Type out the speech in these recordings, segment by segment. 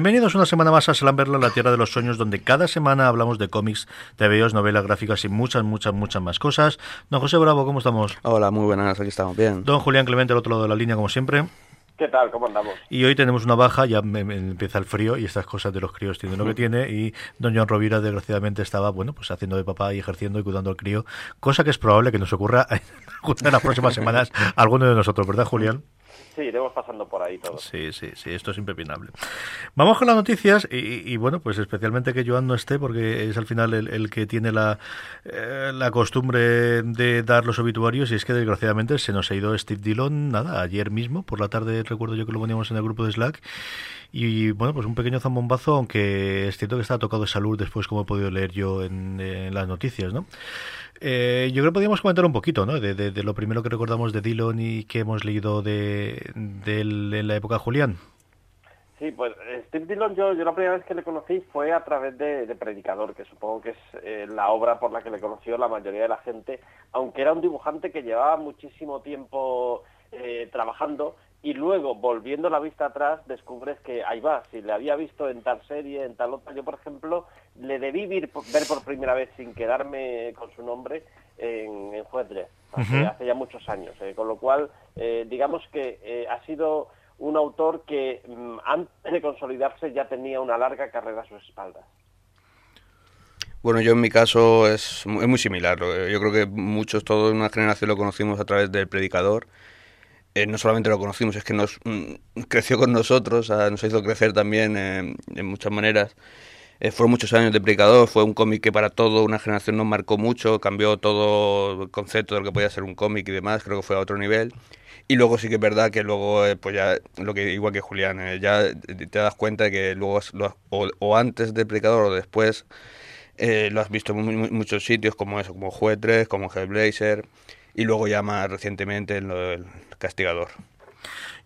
Bienvenidos una semana más a Slamberla, la tierra de los sueños, donde cada semana hablamos de cómics, TVOs, novelas gráficas y muchas, muchas, muchas más cosas. Don José Bravo, ¿cómo estamos? Hola, muy buenas, aquí estamos bien. Don Julián Clemente, al otro lado de la línea, como siempre. ¿Qué tal? ¿Cómo andamos? Y hoy tenemos una baja, ya me, me empieza el frío y estas cosas de los críos tienen lo que tiene. Y don John Rovira, desgraciadamente, estaba bueno pues haciendo de papá y ejerciendo y cuidando al crío, cosa que es probable que nos ocurra en las próximas semanas a alguno de nosotros, ¿verdad, Julián? Sí, iremos pasando por ahí todos. Sí, sí, sí, esto es impepinable. Vamos con las noticias y, bueno, pues especialmente que Joan no esté porque es al final el, el que tiene la, eh, la costumbre de dar los obituarios y es que desgraciadamente se nos ha ido Steve Dillon, nada, ayer mismo, por la tarde recuerdo yo que lo poníamos en el grupo de Slack y bueno, pues un pequeño zambombazo, aunque es cierto que está tocado de salud después como he podido leer yo en, las noticias, ¿no? Eh, yo creo que podríamos comentar un poquito, ¿no? De, lo primero que recordamos de Dillon y que hemos leído de, de, de la época Julián. Sí, pues Steve Dillon, yo, la primera vez que le conocí fue a través de, de Predicador, que supongo que es eh, la obra por la que le conoció la mayoría de la gente, aunque era un dibujante que llevaba muchísimo tiempo eh, trabajando y luego, volviendo la vista atrás, descubres que ahí va, si le había visto en tal serie, en tal otra, yo por ejemplo, le debí ver, por primera vez sin quedarme con su nombre en, en Juez hace, uh -huh. hace, ya muchos años, eh, con lo cual, eh, digamos que eh, ha sido un autor que mm, antes de consolidarse ya tenía una larga carrera a sus espaldas. Bueno, yo en mi caso es, es muy similar. Yo creo que muchos, toda una generación lo conocimos a través del Predicador. Eh, no solamente lo conocimos, es que nos mm, creció con nosotros, uh, nos hizo crecer también eh, en muchas maneras. Eh, fueron muchos años de Predicador, fue un cómic que para toda una generación nos marcó mucho, cambió todo el concepto de lo que podía ser un cómic y demás, creo que fue a otro nivel. Y luego sí que es verdad que luego, eh, pues ya, lo que igual que Julián, eh, ya te das cuenta de que luego, lo, o, antes de Predicador o después, eh, lo has visto en muchos sitios como eso, como 3, como Hellblazer, y luego ya más recientemente en lo del Castigador.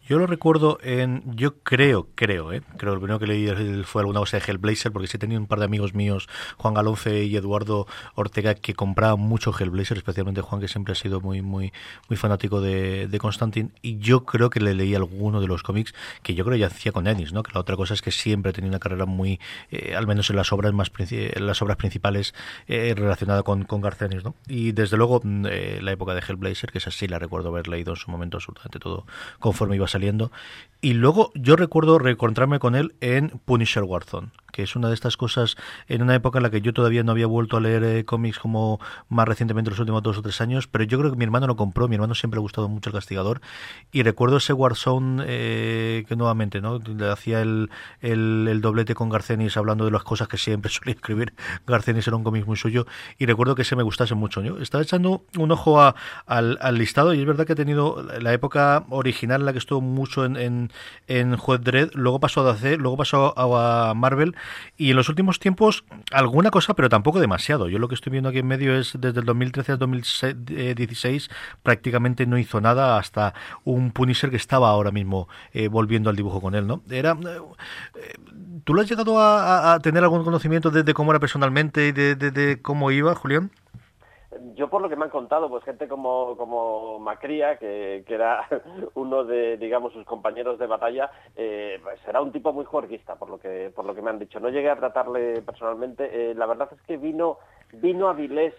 Yo lo recuerdo en, yo creo, creo, ¿eh? creo, lo primero que leí fue alguna cosa de Hellblazer, porque sí tenía un par de amigos míos, Juan Galonce y Eduardo Ortega, que compraban mucho Hellblazer, especialmente Juan, que siempre ha sido muy muy muy fanático de, de Constantine, y yo creo que le leí alguno de los cómics que yo creo ya hacía con Ennis, ¿no? Que la otra cosa es que siempre tenía una carrera muy, eh, al menos en las obras más en las obras principales eh, relacionada con, con García Ennis, ¿no? Y desde luego eh, la época de Hellblazer, que es así, la recuerdo haber leído en su momento absolutamente todo conforme iba saliendo. Y luego yo recuerdo reencontrarme con él en Punisher Warzone, que es una de estas cosas en una época en la que yo todavía no había vuelto a leer eh, cómics como más recientemente los últimos dos o tres años, pero yo creo que mi hermano lo compró, mi hermano siempre le ha gustado mucho el castigador, y recuerdo ese Warzone eh, que nuevamente no le hacía el, el, el, doblete con Garcenis hablando de las cosas que siempre solía escribir, Garcenis era un cómic muy suyo, y recuerdo que ese me gustase mucho. Yo estaba echando un ojo a, al, al listado y es verdad que he tenido la época original en la que estuvo mucho en, en, en Juez Dredd, luego pasó a DC, luego pasó a, a Marvel y en los últimos tiempos alguna cosa, pero tampoco demasiado. Yo lo que estoy viendo aquí en medio es desde el 2013 al 2016 prácticamente no hizo nada hasta un Punisher que estaba ahora mismo eh, volviendo al dibujo con él, ¿no? Era eh, ¿Tú lo has llegado a, tener algún conocimiento de, cómo era personalmente y de, de cómo iba, Julián? Yo por lo que me han contado, pues gente como, como Macría, que, que era uno de, digamos, sus compañeros de batalla, eh, pues era un tipo muy juerguista, por lo que, por lo que me han dicho. No llegué a tratarle personalmente. Eh, la verdad es que vino vino a Vilés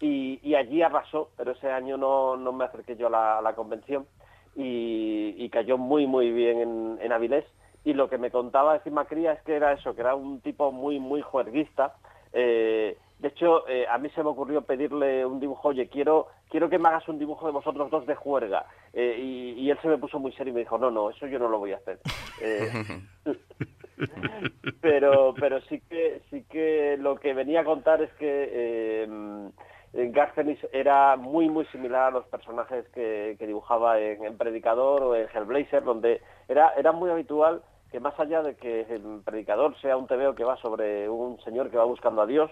y, allí arrasó, pero ese año no, no me acerqué yo a la, convención y, cayó muy, muy bien en, en Avilés. Y lo que me contaba encima Cría es que era eso, que era un tipo muy, muy juerguista. Eh, de hecho, eh, a mí se me ocurrió pedirle un dibujo, oye, quiero, quiero que me hagas un dibujo de vosotros dos de juerga. Eh, y, él se me puso muy serio y me dijo, no, no, eso yo no lo voy a hacer. Eh, pero, pero sí que, sí que lo que venía a contar es que Garcenis era muy, muy similar a los personajes que, dibujaba en, Predicador o en Hellblazer, donde era, era muy habitual que más allá de que el Predicador sea un tebeo que va sobre un señor que va buscando a Dios,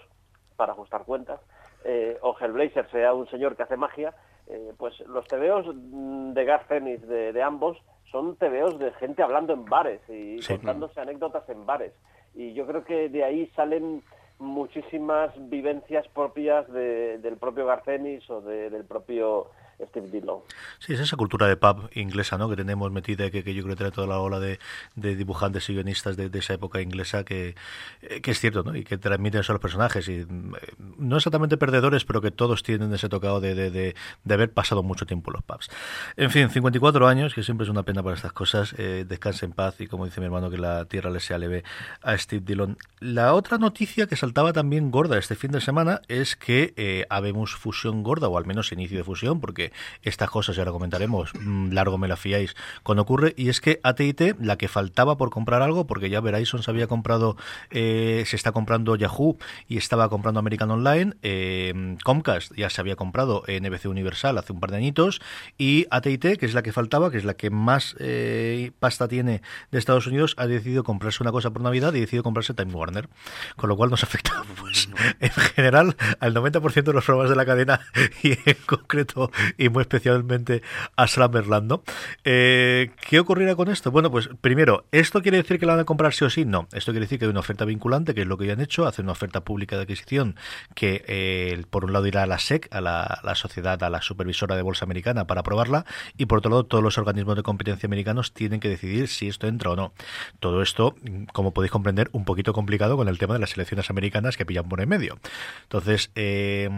para ajustar cuentas, eh, o Hellblazer sea un señor que hace magia, eh, pues los tebeos de Garth de, de, ambos son tebeos de gente hablando en bares y contándose anécdotas en bares. Y yo creo que de ahí salen muchísimas vivencias propias del propio Garcenis o del propio Steve Dillon. Sí, es esa cultura de pub inglesa ¿no? que tenemos metida y que, yo creo que trae toda la ola de, dibujantes y guionistas de, esa época inglesa que, eh, que, es cierto ¿no? y que transmiten eso los personajes. Y, mm, no exactamente perdedores, pero que todos tienen ese tocado de, de, haber pasado mucho tiempo en los pubs. En fin, 54 años, que siempre es una pena para estas cosas. Eh, descanse en paz y como dice mi hermano, que la tierra le sea leve a Steve Dillon. La otra noticia que saltaba también gorda este fin de semana es que eh, habemos fusión gorda, o al menos inicio de fusión, porque estas cosas, ya lo comentaremos, mm, largo me la fiáis, cuando ocurre, y es que AT&T, la que faltaba por comprar algo, porque ya Verizon se había comprado, eh, se está comprando Yahoo y estaba comprando American Online, eh, Comcast ya se había comprado NBC Universal hace un par de añitos, y AT&T, que es la que faltaba, que es la que más eh, pasta tiene de Estados Unidos, ha decidido comprarse una cosa por Navidad y decidido comprarse Time Warner, con lo cual nos afecta, pues, en general, al 90% de los programas de la cadena y en concreto y muy especialmente a Slammerland, ¿no? Eh, ¿Qué ocurrirá con esto? Bueno, pues primero, ¿esto quiere decir que la van a comprar sí o sí? No, esto quiere decir que hay una oferta vinculante, que es lo que ya han hecho, hacen una oferta pública de adquisición que eh, por un lado irá a la SEC, a la, sociedad, a la supervisora de bolsa americana para aprobarla, y por otro lado todos los organismos de competencia americanos tienen que decidir si esto entra o no. Todo esto, como podéis comprender, un poquito complicado con el tema de las elecciones americanas que pillan por en medio. Entonces, eh,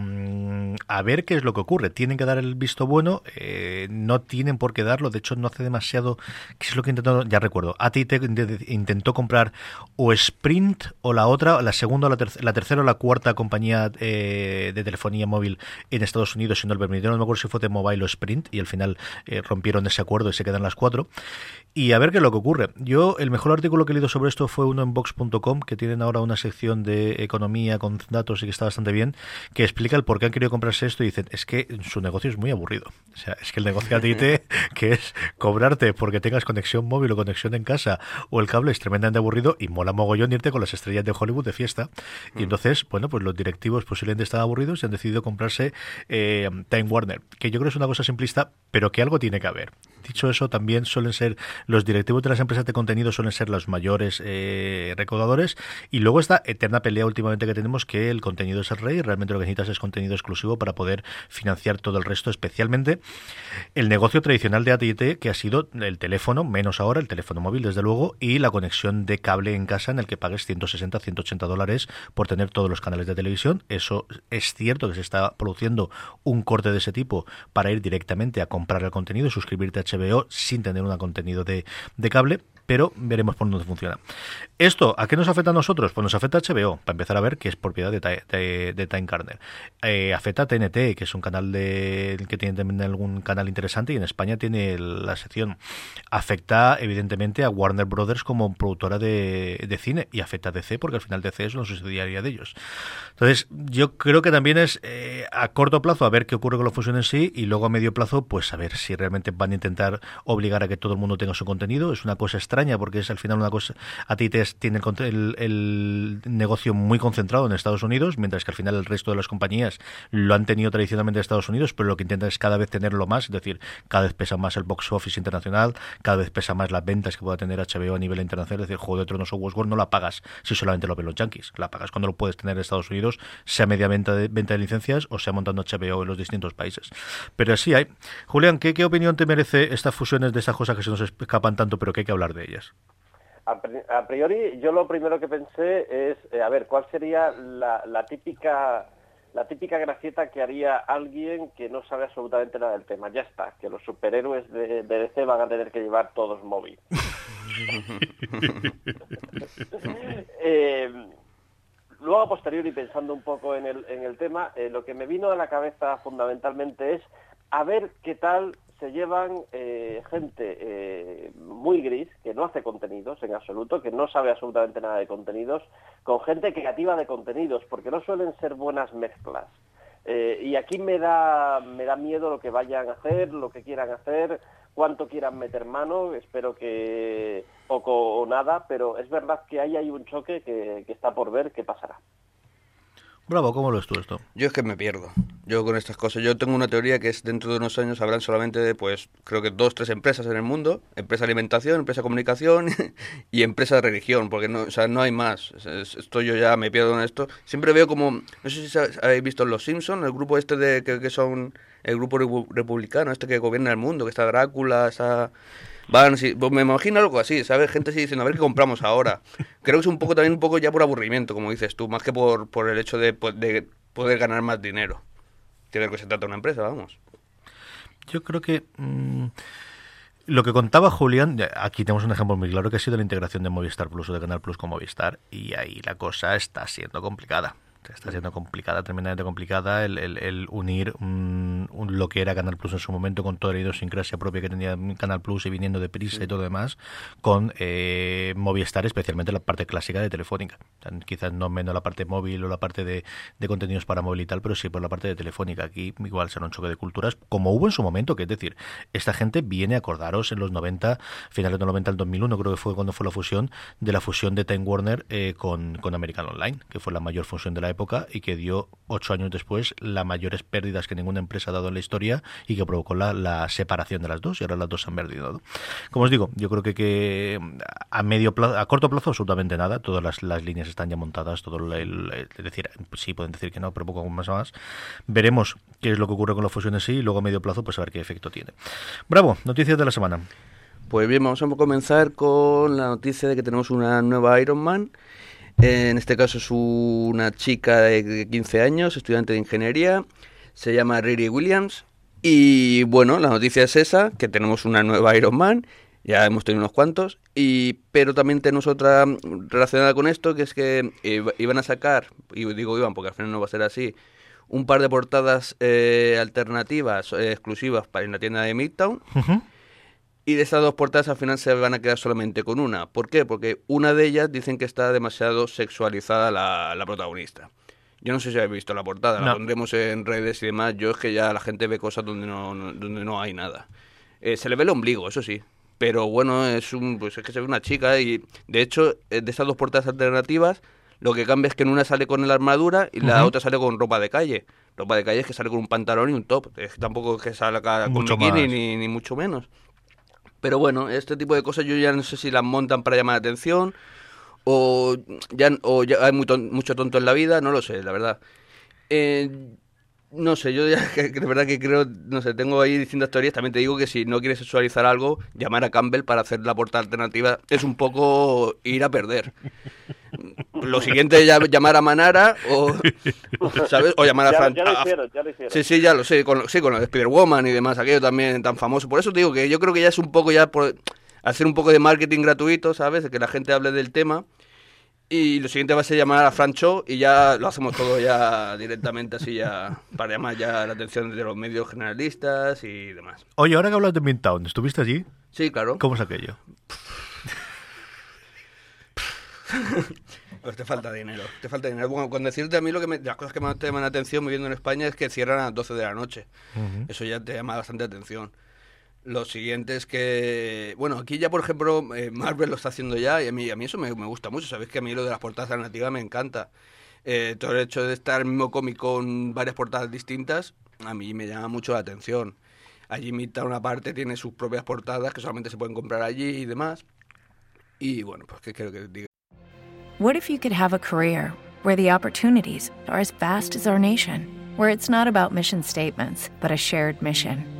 a ver qué es lo que ocurre. Tienen que dar el visto bueno, eh, no tienen por qué darlo, de hecho no hace demasiado, ¿qué es lo que intentó? Ya recuerdo, AT&T intentó comprar o Sprint o la otra, la segunda, la, la tercera o la cuarta compañía eh, de telefonía móvil en Estados Unidos, si no lo permitieron, no me acuerdo si fue de Mobile o Sprint, y al final eh, rompieron ese acuerdo y se quedan las cuatro. Y a ver qué es lo que ocurre. Yo, el mejor artículo que he leído sobre esto fue uno en Vox.com, que tienen ahora una sección de economía con datos y que está bastante bien, que explica el por qué han querido comprarse esto y dicen, es que su negocio es muy aburrido. O sea, es que el negocio a ti que es cobrarte porque tengas conexión móvil o conexión en casa o el cable es tremendamente aburrido y mola mogollón irte con las estrellas de Hollywood de fiesta. Y mm. entonces, bueno, pues los directivos posiblemente están aburridos y han decidido comprarse eh, Time Warner, que yo creo que es una cosa simplista, pero que algo tiene que haber. Dicho eso, también suelen ser los directivos de las empresas de contenido suelen ser los mayores eh, recaudadores y luego esta eterna pelea últimamente que tenemos que el contenido es el rey, realmente lo que necesitas es contenido exclusivo para poder financiar todo el resto, especialmente el negocio tradicional de AT&T que ha sido el teléfono, menos ahora el teléfono móvil desde luego y la conexión de cable en casa en el que pagues 160, 180 dólares por tener todos los canales de televisión. Eso es cierto que se está produciendo un corte de ese tipo para ir directamente a comprar el contenido suscribirte a HBO sin tener un contenido de, de cable pero veremos por dónde funciona. ¿Esto a qué nos afecta a nosotros? Pues nos afecta a HBO, para empezar a ver que es propiedad de, de, Time Carner. Eh, afecta a TNT, que es un canal de, que tiene también algún canal interesante y en España tiene la sección. Afecta evidentemente a Warner Brothers como productora de, cine y afecta a DC porque al final DC es una subsidiaria de ellos. Entonces yo creo que también es eh, a corto plazo a ver qué ocurre con la fusión en sí y luego a medio plazo pues a ver si realmente van a intentar obligar a que todo el mundo tenga su contenido. Es una cosa extraña porque es al final una cosa, a ti te tiene el, el, negocio muy concentrado en Estados Unidos, mientras que al final el resto de las compañías lo han tenido tradicionalmente en Estados Unidos, pero lo que intentan es cada vez tenerlo más, es decir, cada vez pesa más el box office internacional, cada vez pesa más las ventas que pueda tener HBO a nivel internacional, es decir, Juego de Tronos o Westworld no la pagas si solamente lo ven los yankees, la pagas cuando lo puedes tener en Estados Unidos, sea media venta de, venta de licencias o sea montando HBO en los distintos países. Pero así hay. Julián, ¿qué, ¿qué opinión te merece estas fusiones de esas cosas que se nos escapan tanto, pero que hay que hablar de ellas? A priori, yo lo primero que pensé es, eh, a ver, ¿cuál sería la, típica la típica gracieta que haría alguien que no sabe absolutamente nada del tema. Ya está, que los superhéroes de, DC van a tener que llevar todos móvil. eh, luego, a posteriori, pensando un poco en el, en el tema, eh, lo que me vino a la cabeza fundamentalmente es a ver qué tal se llevan eh, gente eh, muy gris, que no hace contenidos en absoluto, que no sabe absolutamente nada de contenidos, con gente creativa de contenidos, porque no suelen ser buenas mezclas. Eh, y aquí me da, me da miedo lo que vayan a hacer, lo que quieran hacer, cuánto quieran meter mano, espero que poco o nada, pero es verdad que ahí hay un choque que, que está por ver qué pasará. Bravo, ¿cómo lo ves tú esto? Yo es que me pierdo. Yo con estas cosas. Yo tengo una teoría que es dentro de unos años habrán solamente pues, creo que dos, tres empresas en el mundo. Empresa de alimentación, empresa de comunicación y empresa de religión. Porque no, o sea, no hay más. Esto yo ya me pierdo en esto. Siempre veo como, no sé si habéis visto Los Simpsons, el grupo este de que, que son el grupo republicano, este que gobierna el mundo, que está Drácula, esa Van, pues me imagino algo así, ¿sabes? Gente así diciendo, a ver qué compramos ahora. Creo que es un poco también un poco ya por aburrimiento, como dices tú, más que por, por el hecho de, de poder ganar más dinero. Tiene que se trata una empresa, vamos. Yo creo que... Mm, lo que contaba Julián, aquí tenemos un ejemplo muy claro que ha sido la integración de Movistar Plus o de Canal Plus con Movistar, y ahí la cosa está siendo complicada está siendo complicada, tremendamente complicada, el, el, unir un, lo que era Canal Plus en su momento con toda la idiosincrasia propia que tenía Canal Plus y viniendo de prisa y todo lo demás, con eh, Movistar, especialmente la parte clásica de Telefónica. quizás no menos la parte móvil o la parte de, de, contenidos para móvil y tal, pero sí por la parte de Telefónica. Aquí igual será un choque de culturas, como hubo en su momento, que es decir, esta gente viene, acordaros, en los 90, finales de los 90 al 2001, creo que fue cuando fue la fusión, de la fusión de Time Warner eh, con, con American Online, que fue la mayor fusión de la época y que dio ocho años después las mayores pérdidas que ninguna empresa ha dado en la historia y que provocó la, separación de las dos y ahora las dos se han perdido. Como os digo, yo creo que, a medio plazo, a corto plazo absolutamente nada, todas las, líneas están ya montadas, todo el, es decir, sí pueden decir que no, pero poco más más. Veremos qué es lo que ocurre con la fusión en sí y luego a medio plazo pues a ver qué efecto tiene. Bravo, noticias de la semana. Pues bien, vamos a comenzar con la noticia de que tenemos una nueva Iron Man en este caso es una chica de 15 años, estudiante de ingeniería, se llama Riri Williams. Y bueno, la noticia es esa, que tenemos una nueva Iron Man, ya hemos tenido unos cuantos, y, pero también tenemos otra relacionada con esto, que es que iban a sacar, y digo iban porque al final no va a ser así, un par de portadas eh, alternativas, eh, exclusivas para en la tienda de Midtown. Y de esas dos portadas al final se van a quedar solamente con una. ¿Por qué? Porque una de ellas dicen que está demasiado sexualizada la, la protagonista. Yo no sé si habéis visto la portada, la pondremos en redes y demás. Yo es que ya la gente ve cosas donde no, donde no hay nada. Eh, se le ve el ombligo, eso sí. Pero bueno, es un pues es que se ve una chica y de hecho eh, de esas dos portadas alternativas lo que cambia es que en una sale con la armadura y la otra sale con ropa de calle. Ropa de calle es que sale con un pantalón y un top. Es tampoco es que salga con bikini ni, ni mucho menos. Pero bueno, este tipo de cosas yo ya no sé si las montan para llamar la atención o ya, o ya hay mucho tonto en la vida, no lo sé, la verdad. Eh, no sé, yo ya de verdad que creo, no sé, tengo ahí distintas teorías. También te digo que si no quieres sexualizar algo, llamar a Campbell para hacer la portada alternativa es un poco ir a perder. Lo siguiente es llamar a Manara o, ¿sabes? o llamar a Fran. Ya, lo hicieron, ya lo hicieron. Sí, sí, ya lo sé, con, sí, con lo de Spider-Woman y demás, aquello también tan famoso. Por eso te digo que yo creo que ya es un poco ya por hacer un poco de marketing gratuito, ¿sabes? De que la gente hable del tema. Y lo siguiente va a ser llamar a Francho y ya lo hacemos todo ya directamente así ya para llamar ya la atención de los medios generalistas y demás. Oye, ahora que hablas de Midtown, ¿estuviste allí? Sí, claro. ¿Cómo es aquello? Pues te falta dinero, te falta dinero. Bueno, con decirte a mí lo que las cosas que más te llaman la atención viviendo en España es que cierran a las 12 de la noche. Eso ya te llama bastante atención. Lo siguiente es que, bueno, aquí ya por ejemplo eh, Marvel lo está haciendo ya y a mí, a mí eso me, gusta mucho, sabéis que a mí lo de las portadas alternativas me encanta. Eh, todo el hecho de estar el mismo cómic con varias portadas distintas, a mí me llama mucho la atención. Allí mitad una parte tiene sus propias portadas que solamente se pueden comprar allí y demás. Y bueno, pues que creo que diga. What if you could have a career where the opportunities are as vast as our nation, where it's not about mission statements, but a shared mission?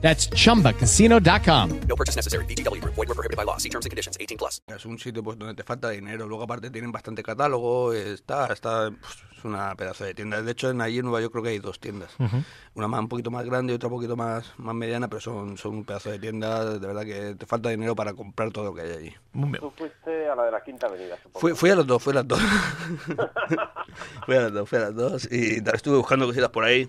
That's chumbacasino.com. No purchase necessary. VGW Group. Void were prohibited by law. See terms and conditions. 18 plus. Es un sitio pues donde te falta dinero. Luego aparte tienen bastante catálogo. Está, está pues, es una pedazo de tienda. De hecho en allí en Nueva York creo que hay dos tiendas. Una más un poquito más grande y otra un poquito más, más mediana, pero son, son un pedazo de tienda. De verdad que te falta dinero para comprar todo lo que hay allí. Muy bien. Tú fuiste a la de la Quinta Avenida, supongo. Fui, fui a los dos, fui a las dos. fui a las dos, fui a las dos. Y tal, estuve buscando cositas por ahí.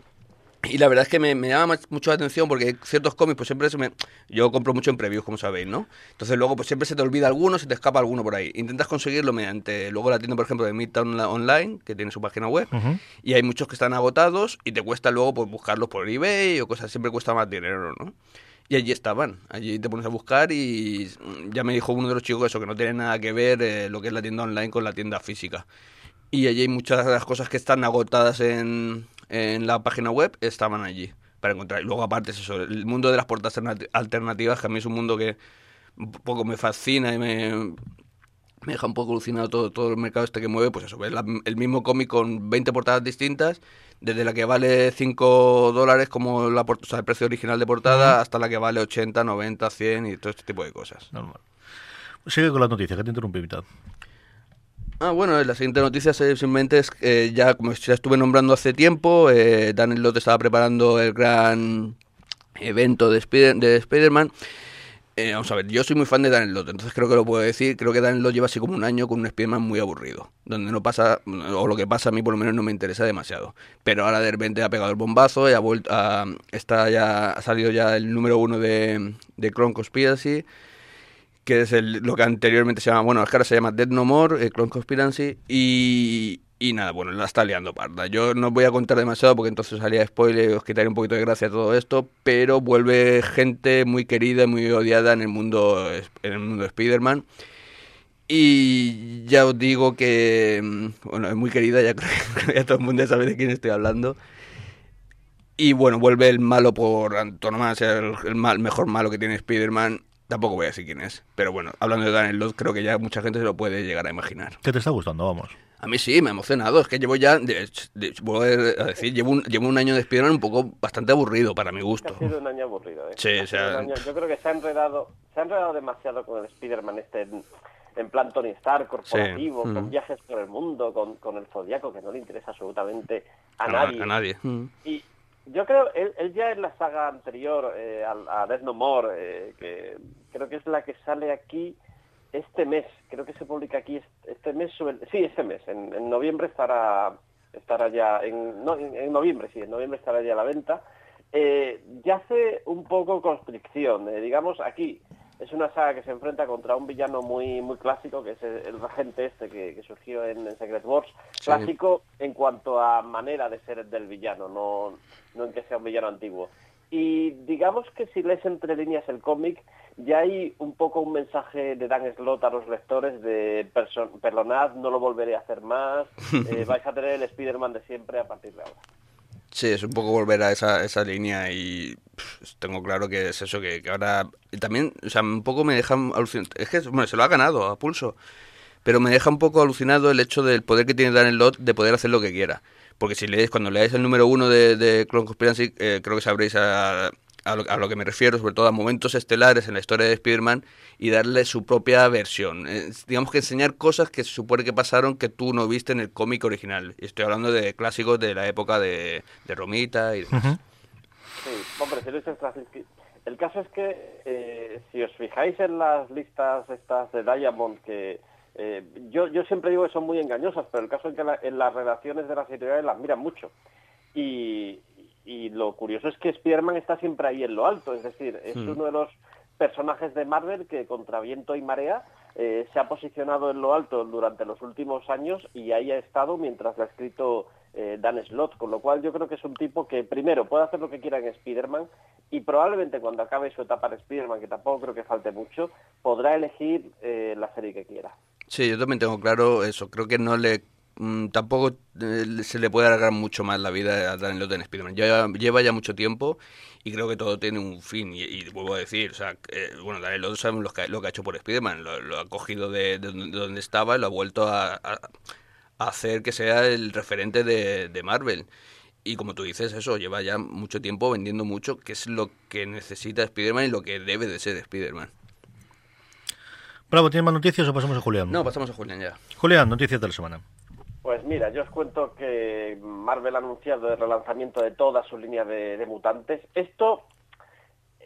Y la verdad es que me, me llama mucho la atención porque ciertos cómics, pues siempre se me... Yo compro mucho en previews, como sabéis, ¿no? Entonces luego, pues siempre se te olvida alguno, se te escapa alguno por ahí. Intentas conseguirlo mediante luego la tienda, por ejemplo, de Midtown Online, que tiene su página web. Y hay muchos que están agotados y te cuesta luego pues buscarlos por eBay o cosas, siempre cuesta más dinero, ¿no? Y allí estaban, allí te pones a buscar y ya me dijo uno de los chicos eso, que no tiene nada que ver eh, lo que es la tienda online con la tienda física. Y allí hay muchas de las cosas que están agotadas en, en la página web, estaban allí para encontrar. Y luego aparte es eso, el mundo de las puertas alternati- alternativas, que a mí es un mundo que un poco me fascina y me, me deja un poco alucinado todo, todo el mercado este que mueve, pues eso, ves la- el mismo cómic con 20 portadas distintas, desde la que vale 5 dólares como la, o sea, el precio original de portada, hasta la que vale 80, 90, 100 y todo este tipo de cosas. Normal. Sigue con las noticias, que te interrumpí mitad. Ah, bueno, la siguiente noticia simplemente es que eh, ya, como ya estuve nombrando hace tiempo, eh, Lott estaba preparando el gran evento de, Spider- de Spider-Man. Eh, vamos a ver, yo soy muy fan de Daniel Lott, entonces creo que lo puedo decir. Creo que Daniel Lott lleva así como un año con un Spider-Man muy aburrido, donde no pasa, o lo que pasa a mí por lo menos no me interesa demasiado. Pero ahora de repente ha pegado el bombazo y ha vuelto está ya, ha salido ya el número uno de, de Clone Conspiracy que es el, lo que anteriormente se llama, bueno, es que ahora se llama Dead No More, eh, Clone Conspiracy, y, y nada, bueno, la está liando parda. Yo no voy a contar demasiado porque entonces salía spoiler y os quitaría un poquito de gracia todo esto, pero vuelve gente muy querida y muy odiada en el mundo, en el mundo de Spider-Man. Y ya os digo que, mm, bueno, es muy querida, ya creo que todo el mundo sabe de quién estoy hablando. Y bueno, vuelve el malo por antonomasia, el, el mal, mejor malo que tiene Spider-Man. Tampoco voy a decir quién es. Pero bueno, hablando de Daniel Lott, creo que ya mucha gente se lo puede llegar a imaginar. ¿Qué te está gustando? Vamos. A mí sí, me ha emocionado. Es que llevo ya, de, de- vuelvo a decir, llevo un, llevo un año de Spider-Man un poco bastante aburrido para mi gusto. ha sido un año aburrido, ¿eh? Sí, o sea- año- yo creo que se ha enredado, se ha enredado demasiado con el Spider-Man este en, en plan Tony Stark, corporativo, Sí. con Mm. viajes por el mundo, con, con el Zodiaco, que no le interesa absolutamente a, A, nadie. a nadie. Mm. Y yo creo, él, ya en la saga anterior, eh, a, a Death No More, eh, que creo que es la que sale aquí este mes, creo que se publica aquí este, mes, sí, este mes, en, en noviembre estará, estará ya, en, no, en, noviembre, sí, en noviembre estará ya a la venta, eh, ya hace un poco constricción, eh, digamos, aquí es una saga que se enfrenta contra un villano muy muy clásico, que es el, el regente este que, que surgió en, en Secret Wars, Sí. clásico en cuanto a manera de ser del villano, no, no en que sea un villano antiguo. Y digamos que si lees entre líneas el cómic, ya hay un poco un mensaje de Dan Slott a los lectores de perdonad, no lo volveré a hacer más, eh, vais a tener el Spider-Man de siempre a partir de ahora. Sí, es un poco volver a esa, esa línea y pff, tengo claro que es eso, que, ahora... y también, o sea, un poco me deja alucinado. Es que, bueno, se lo ha ganado a pulso. Pero me deja un poco alucinado el hecho del poder que tiene Daniel Lott de poder hacer lo que quiera. Porque si leéis, cuando leáis el número uno de, de Clone Conspiracy, eh, creo que sabréis a, a, lo, a lo que me refiero, sobre todo a momentos estelares en la historia de Spider-Man y darle su propia versión. Eh, digamos que enseñar cosas que se supone que pasaron que tú no viste en el cómic original. Y estoy hablando de clásicos de la época de, de Romita y demás. Sí, hombre, si lo dices El caso es que eh, si os fijáis en las listas estas de Diamond, que eh, yo, yo siempre digo que son muy engañosas, pero el caso es que la- en las redacciones de las editoriales las miran mucho. Y, y lo curioso es que Spider-Man está siempre ahí en lo alto, es decir, es Hmm. uno de los personajes de Marvel que contra viento y marea eh, se ha posicionado en lo alto durante los últimos años y ahí ha estado mientras lo ha escrito eh, Dan Slott, con lo cual yo creo que es un tipo que primero puede hacer lo que quiera en Spider-Man y probablemente cuando acabe su etapa de Spider-Man, que tampoco creo que falte mucho, podrá elegir eh, la serie que quiera. Sí, yo también tengo claro eso. Creo que no le mm, tampoco eh, se le puede alargar mucho más la vida a Dan Slott en Spider-Man. Ya, lleva ya mucho tiempo y creo que todo tiene un fin. Y, y vuelvo a decir, o sea, eh, bueno, Dan Slott sabemos lo que, lo que ha hecho por Spider-Man. Lo, lo ha cogido de, de donde- de donde estaba y lo ha vuelto a, a- a hacer que sea el referente de, de Marvel. Y como tú dices, eso lleva ya mucho tiempo vendiendo mucho, que es lo que necesita Spider-Man y lo que debe de ser Spider-Man. Bravo, ¿tienes más noticias o pasamos a Julián? No, pasamos a Julián ya. Julián, noticias de la semana. Pues mira, yo os cuento que Marvel ha anunciado el relanzamiento de toda su línea de, de mutantes. Esto,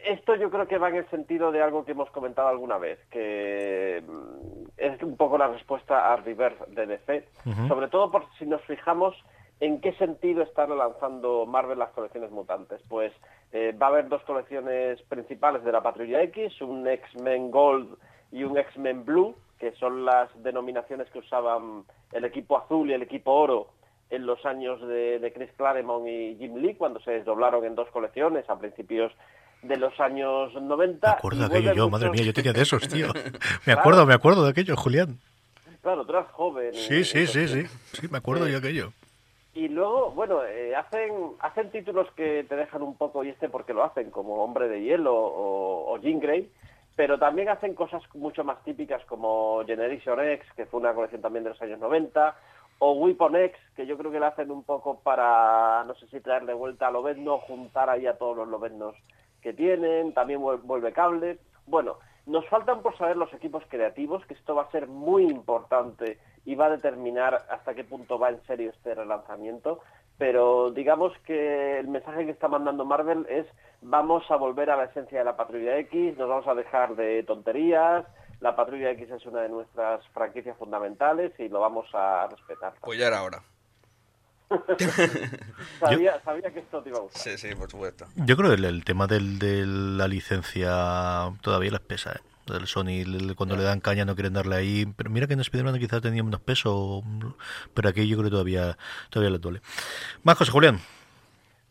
esto yo creo que va en el sentido de algo que hemos comentado alguna vez, que mm, es un poco la respuesta a Reverse de DC, sobre todo por si nos fijamos en qué sentido está relanzando Marvel las colecciones mutantes. Pues eh, va a haber dos colecciones principales de la Patrulla X, un X-Men Gold y un X-Men Blue, que son las denominaciones que usaban el equipo azul y el equipo oro en los años de, de Chris Claremont y Jim Lee, cuando se desdoblaron en dos colecciones a principios de los años 90. Me acuerdo de aquello yo, madre mía, yo tenía de esos, tío. Me acuerdo, me acuerdo de aquello, Julián. Claro, tú eras joven. Sí, sí, sí, sí. Sí, me acuerdo Sí. yo aquello. Y luego, bueno, eh, hacen hacen títulos que te dejan un poco, y este porque lo hacen, como Hombre de Hielo o, o Jean Grey, pero también hacen cosas mucho más típicas como Generation X, que fue una colección también de los años 90, o Weapon X, que yo creo que lo hacen un poco para, no sé si traer de vuelta a Lobezno, juntar ahí a todos los Lobeznos que tienen, también vuel- vuelve cable. Bueno, nos faltan por saber los equipos creativos, que esto va a ser muy importante y va a determinar hasta qué punto va en serio este relanzamiento. Pero digamos que el mensaje que está mandando Marvel es vamos a volver a la esencia de la Patrulla X, nos vamos a dejar de tonterías, la Patrulla X es una de nuestras franquicias fundamentales y lo vamos a respetar. Pues ya era hora. Sabía, sabía que esto te iba a gustar. Sí, sí, por supuesto. Yo creo que el, el tema del, de la licencia todavía les pesa, ¿eh? Del Sony, el- cuando le dan caña no quieren darle ahí. Pero mira que en Spider-Man quizás tenía menos peso, pero aquí yo creo que todavía, todavía les duele. Más cosas, Julián.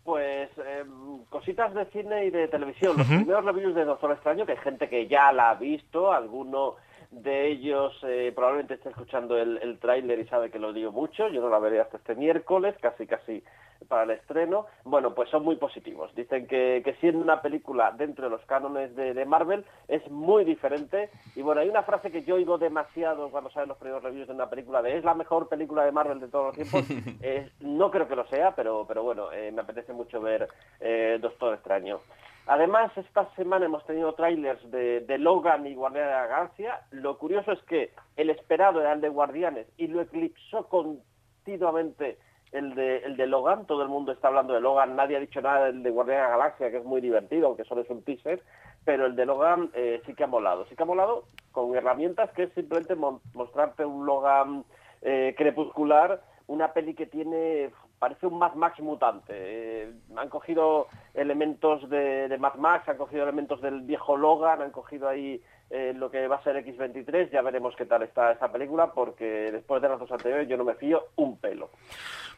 Pues eh, cositas de cine y de televisión. Los primeros reviews de Doctor Extraño, que hay gente que ya la ha visto, alguno de ellos eh, probablemente esté escuchando el, el tráiler y sabe que lo digo mucho. Yo no la veré hasta este miércoles, casi casi para el estreno. Bueno, pues son muy positivos. Dicen que, que siendo una película dentro de los cánones de, de Marvel es muy diferente. Y bueno, hay una frase que yo oigo demasiado cuando salen los primeros reviews de una película de es la mejor película de Marvel de todos los tiempos. Eh, no creo que lo sea, pero, pero bueno, eh, me apetece mucho ver eh, Doctor Extraño. Además, esta semana hemos tenido trailers de, de Logan y Guardianes de la Galaxia. Lo curioso es que el esperado era el de Guardianes y lo eclipsó continuamente el de, el de Logan. Todo el mundo está hablando de Logan. Nadie ha dicho nada del de Guardianes de la Galaxia, que es muy divertido, aunque solo es un teaser. Pero el de Logan eh, sí que ha molado. Sí que ha molado con herramientas que es simplemente mostrarte un Logan eh, crepuscular, una peli que tiene parece un Mad Max mutante. Eh, han cogido elementos de, de Mad Max, han cogido elementos del viejo Logan, han cogido ahí eh, lo que va a ser X23. Ya veremos qué tal está esta película, porque después de las dos anteriores yo no me fío un pelo.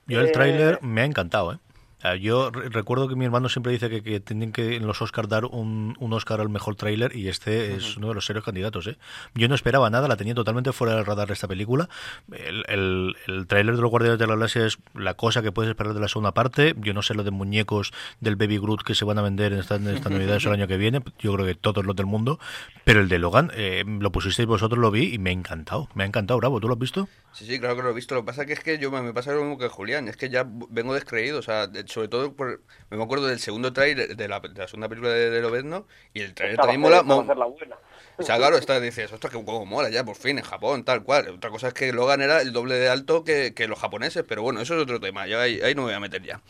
Yo el Eh, tráiler me ha encantado, ¿eh? Sea, Yo re- recuerdo que mi hermano siempre dice que, que tienen que en los Oscars dar un, un Oscar al mejor tráiler y este es uno de los serios candidatos. ¿eh? Yo no esperaba nada, la tenía totalmente fuera del radar esta película. El, el, el tráiler de los Guardianes de la Galaxia es la cosa que puedes esperar de la segunda parte. Yo no sé lo de muñecos del Baby Groot que se van a vender en esta, en esta Navidad el año que viene. Yo creo que todos los del mundo. Pero el de Logan, eh, lo pusisteis vosotros, lo vi y me ha encantado. Me ha encantado, Bravo. ¿Tú lo has visto? Sí, sí, claro que lo he visto. Lo que pasa que es que yo me, me pasa lo mismo que Julián. Es que ya vengo descreído. O sea, de- sobre todo por, me acuerdo del segundo trailer de la, de la segunda película de, de Lobezno. Y el trailer también mola. mo- la buena. O sea, claro, esta dices, ostras, que como mola ya, por fin, en Japón, tal cual. Otra cosa es que Logan era el doble de alto que, que los japoneses, pero bueno, eso es otro tema, yo ahí, ahí no me voy a meter ya.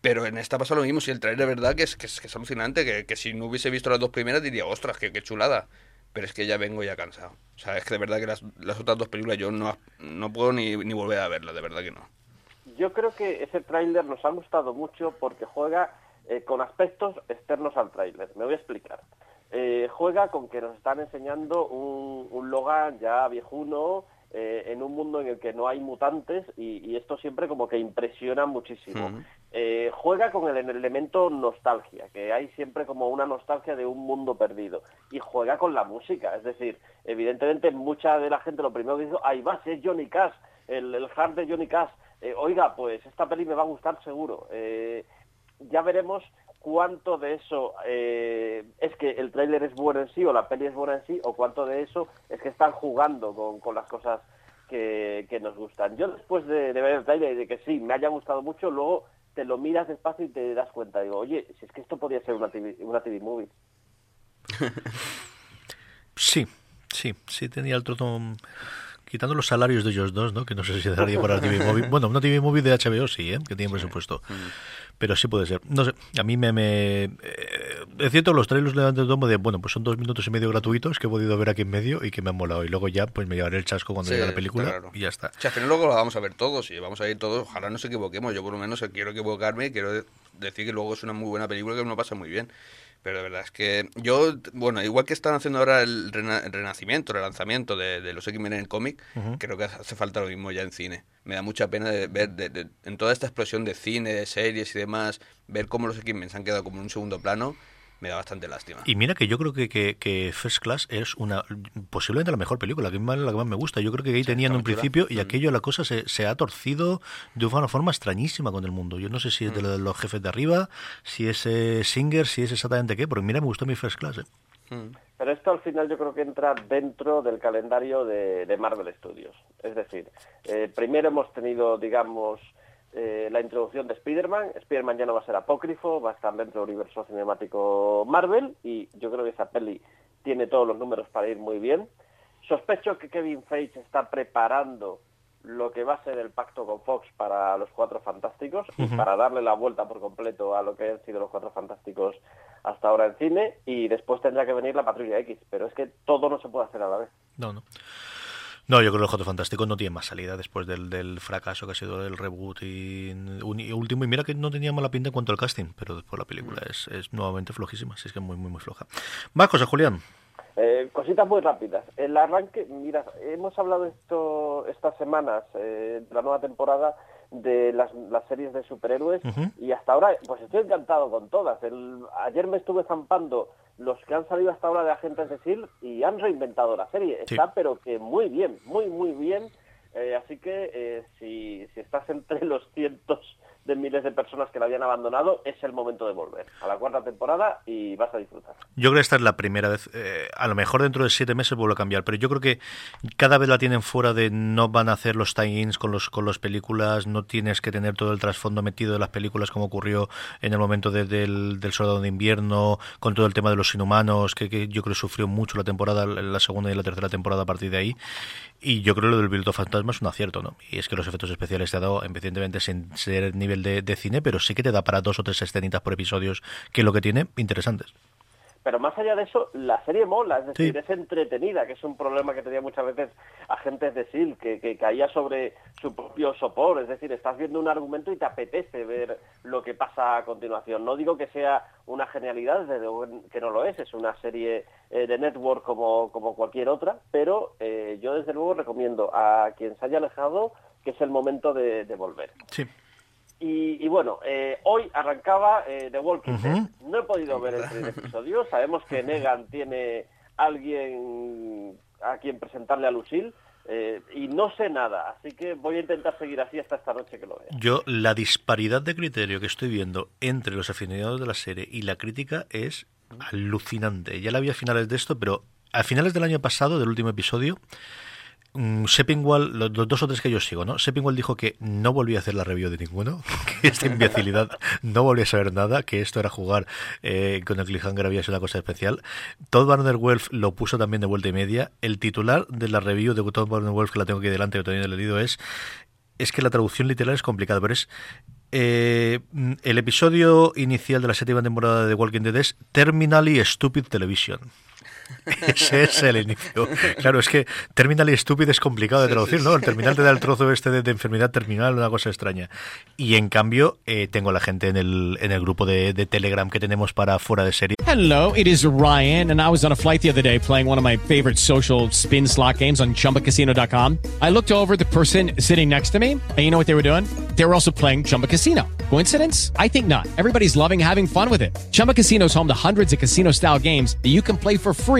Pero en esta pasa lo mismo, si el trailer de verdad que es, que es, que es alucinante, que, que si no hubiese visto las dos primeras diría, ostras, qué, qué chulada. Pero es que ya vengo ya cansado. O sea, es que de verdad que las, las otras dos películas yo no, no puedo ni, ni volver a verlas, de verdad que no. Yo creo que ese tráiler nos ha gustado mucho porque juega eh, con aspectos externos al tráiler. Me voy a explicar. eh, juega con que nos están enseñando un, un Logan ya viejuno, eh, en un mundo en el que no hay mutantes y, y esto siempre como que impresiona muchísimo. Eh, juega con el, el elemento nostalgia, que hay siempre como una nostalgia de un mundo perdido. Y juega con la música, es decir, evidentemente mucha de la gente lo primero que dice, ahí va, si es Johnny Cash, el, el hard de Johnny Cash. Eh, oiga, pues esta peli me va a gustar seguro. Eh, ya veremos cuánto de eso eh, es que el tráiler es bueno en sí o la peli es buena en sí o cuánto de eso es que están jugando con, las cosas que, nos gustan. Yo después de, de ver el tráiler y de que sí, me haya gustado mucho, luego te lo miras despacio y te das cuenta. Digo, oye, si es que esto podría ser una TV, una TV movie. Sí, sí, sí tenía el trozo... mm, Quitando los salarios de ellos dos, ¿no? Que no sé si daría para la TV Movie. Bueno, una TV Movie de HBO sí, ¿eh? Que tiene presupuesto. Pero sí puede ser. No sé, a mí me... me eh, es cierto, los trailers levantan tomo de, bueno, pues son dos minutos y medio gratuitos que he podido ver aquí en medio y que me han molado. Y luego ya, pues me llevaré el chasco cuando Sí, llegue la película claro. y ya está. O sea, final luego lo vamos a ver todos y vamos a ir todos. Ojalá no nos equivoquemos. Yo por lo menos quiero equivocarme y quiero de- decir que luego es una muy buena película que uno pasa muy bien. Pero de verdad es que yo, bueno, igual que están haciendo ahora el, rena- el renacimiento, el relanzamiento de, de los X-Men en el cómic, creo que hace falta lo mismo ya en cine. Me da mucha pena de ver de- de- en toda esta explosión de cine, de series y demás, ver cómo los X-Men se han quedado como en un segundo plano, me da bastante lástima. Y mira que yo creo que, que, que First Class es una posiblemente la mejor película, la que más, la que más me gusta. Yo creo que ahí tenían un principio y Mm. aquello, la cosa se, se ha torcido de una forma extrañísima con el mundo. Yo no sé si es Mm. de, de los jefes de arriba, si es eh, Singer, si es exactamente qué, porque mira, me gustó mi First Class. eh. Mm. Pero esto al final yo creo que entra dentro del calendario de, de Marvel Studios. Es decir, eh, primero hemos tenido, digamos, eh, la introducción de Spider-Man. Spider-Man ya no va a ser apócrifo, va a estar dentro del universo cinemático Marvel y yo creo que esa peli tiene todos los números para ir muy bien. Sospecho que Kevin Feige está preparando lo que va a ser el pacto con Fox para los Cuatro Fantásticos y para darle la vuelta por completo a lo que han sido los Cuatro Fantásticos hasta ahora en cine y después tendrá que venir la Patrulla X, pero es que todo no se puede hacer a la vez. No, no. No, yo creo que los Cuatro Fantásticos no tienen más salida después del, del fracaso que ha sido el reboot y, último. Y mira que no tenía mala pinta en cuanto al casting, pero después la película es, es nuevamente flojísima. Así es que muy, muy, muy floja. Más cosas, Julián. Eh, cositas muy rápidas. El arranque, mira, hemos hablado esto estas semanas eh, de la nueva temporada de las, las series de superhéroes y hasta ahora, pues estoy encantado con todas. El, ayer me estuve zampando los que han salido hasta ahora de Agentes de S.H.I.E.L.D. y han reinventado la serie. Sí. Está pero que muy bien, muy, muy bien. Eh, así que eh, si, si estás entre los cientos de miles de personas que la habían abandonado, es el momento de volver a la cuarta temporada y vas a disfrutar. Yo creo que esta es la primera vez. eh, a lo mejor dentro de siete meses vuelve a cambiar, pero yo creo que cada vez la tienen fuera de no van a hacer los tie-ins con los con las películas, no tienes que tener todo el trasfondo metido de las películas como ocurrió en el momento de- del, del Soldado de Invierno, con todo el tema de los inhumanos, que, que yo creo que sufrió mucho la temporada, la segunda y la tercera temporada a partir de ahí. Y yo creo que lo del Piloto Fantasma es un acierto, ¿no? Y es que los efectos especiales te ha dado, evidentemente, sin ser nivel de, de cine, pero sí que te da para dos o tres escenitas por episodios, que es lo que tiene, interesantes. Pero más allá de eso, la serie mola, es decir, Sí. es entretenida, que es un problema que tenía muchas veces agentes de SEAL, que, que caía sobre su propio sopor, es decir, estás viendo un argumento y te apetece ver lo que pasa a continuación. No digo que sea una genialidad, desde que no lo es, es una serie eh, de network como, como cualquier otra, pero eh, yo desde luego recomiendo a quien se haya alejado que es el momento de, de volver. Sí. Y, y bueno, eh, hoy arrancaba eh, The Walking. Dead. No he podido ver el primer episodio. Sabemos que Negan tiene alguien a quien presentarle a Lucille. eh, y no sé nada, así que voy a intentar seguir así hasta esta noche que lo vea. Yo, la disparidad de criterio que estoy viendo entre los aficionados de la serie y la crítica es alucinante. Ya la vi a finales de esto, pero a finales del año pasado, del último episodio, Seppingwall, los, dos o tres que yo sigo, ¿no? Seppingwall dijo que no volvía a hacer la review de ninguno, que esta imbecilidad no volvía a saber nada, que esto era jugar eh, con el cliffhanger había sido una cosa especial. Todd Warner Wolf lo puso también de vuelta y media. El titular de la review de Todd Warner Wolf, que la tengo aquí delante, que no he leído, es es que la traducción literal es complicada, pero es eh, mm, el episodio inicial de la séptima temporada de Walking Dead es Terminally Stupid Television. Ese es el inicio. Claro, es que terminal y estúpido es complicado de traducir, ¿no? El terminal te da el trozo este de, de enfermedad terminal, una cosa extraña. Y en cambio, eh, tengo a la gente en el, en el grupo de, de Telegram que tenemos para fuera de serie. Hello, it is Ryan, and I was on a flight the other day playing one of my favorite social spin slot games on chumbacasino.com. I looked over at the person sitting next to me, and you know what they were doing? They were also playing Chumba Casino. Coincidence? I think not. Everybody's loving having fun with it. Chumba Casino is home to hundreds of casino style games that you can play for free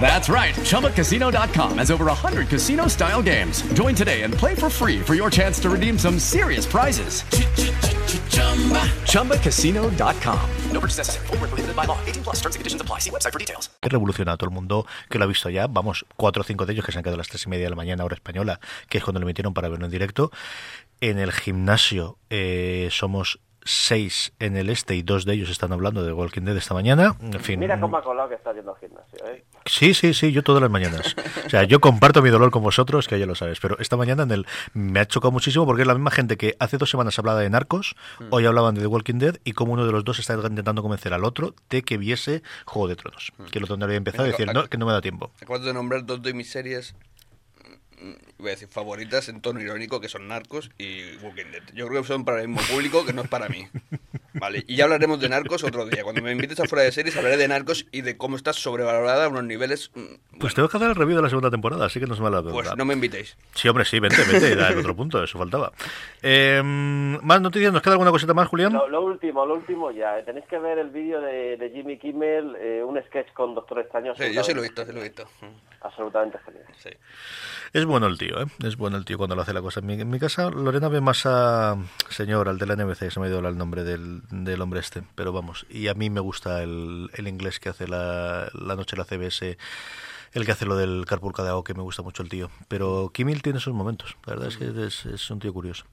That's right. ChumbaCasino.com has over 100 casino style games. Join today and play for free for your chance to redeem some serious prizes. ChumbaCasino.com. No purchase necessary. Void were prohibited by law. 18 plus. Terms and conditions apply. See website for details. que revoluciona a todo el mundo que lo ha visto ya. Vamos, cuatro o cinco de ellos que se han quedado a las tres y media de la mañana, hora española, que es cuando lo emitieron para verlo en directo. En el gimnasio eh, somos seis en el este y dos de ellos están hablando de Walking Dead esta mañana. En fin. Mira cómo ha colado que está yendo al gimnasio, ¿eh? Sí, sí, sí, yo todas las mañanas. O sea, yo comparto mi dolor con vosotros, que ya lo sabes, pero esta mañana en el me ha chocado muchísimo porque es la misma gente que hace dos semanas hablaba de Narcos, hoy hablaban de The Walking Dead y como uno de los dos está intentando convencer al otro de que viese Juego de Tronos, que es lo donde había empezado a decir, no, que no me da tiempo. Acabas de nombrar dos de mis series, mm, voy a decir, favoritas en tono irónico, que son Narcos y Walking Dead. Yo creo que son para el mismo público, que no es para mí. Vale, y ya hablaremos de Narcos otro día. Cuando me invites a fuera de series, hablaré de Narcos y de cómo está sobrevalorada a unos niveles... mm, Pues bueno, tengo que hacer el review de la segunda temporada, así que no es mala pues no me invitéis. Sí, hombre, sí, vente, vente, era el otro punto, eso faltaba. Eh, más noticias, ¿nos queda alguna cosita más, Julián? Lo, lo último, lo último ya. Tenéis que ver el vídeo de, de Jimmy Kimmel, eh, un sketch con Doctor Extraño. Sí, yo sí lo he visto, sí lo he visto. Absolutamente genial. Es bueno el tío, ¿eh? Es bueno el tío cuando lo hace la cosa. En mi, en mi casa, Lorena ve más a... Señor, al de la NBC, se me ha ido el nombre del, del hombre este, pero vamos. Y a mí me gusta el, el inglés que hace la, la noche la CBS, el que hace lo del Carpool que me gusta mucho el tío. Pero Kimmel tiene sus momentos, la verdad es que es, un tío curioso.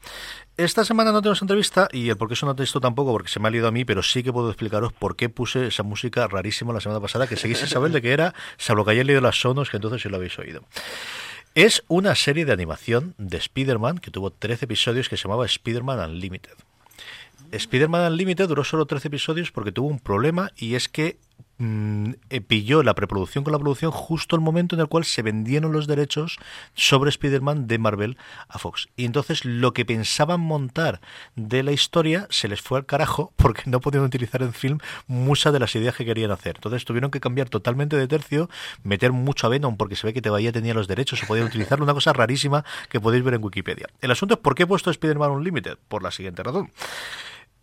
Esta semana no tenemos entrevista y el por qué eso no esto tampoco, porque se me ha liado a mí, pero sí que puedo explicaros por qué puse esa música rarísima la semana pasada, que seguís sin saber de qué era, salvo que hayáis leído las sonos, que entonces sí lo habéis oído. Es una serie de animación de Spider-Man que tuvo 13 episodios que se llamaba Spider-Man Unlimited. Spider-Man Unlimited duró solo 13 episodios porque tuvo un problema y es que mm, eh, pilló la preproducción con la producción justo el momento en el cual se vendieron los derechos sobre Spider-Man de Marvel a Fox. Y entonces lo que pensaban montar de la historia se les fue al carajo porque no podían utilizar en film muchas de las ideas que querían hacer. Entonces tuvieron que cambiar totalmente de tercio, meter mucho a Venom porque se ve que Bahía tenía los derechos o podían utilizarlo, una cosa rarísima que podéis ver en Wikipedia. El asunto es por qué he puesto Spider-Man Unlimited. Por la siguiente razón.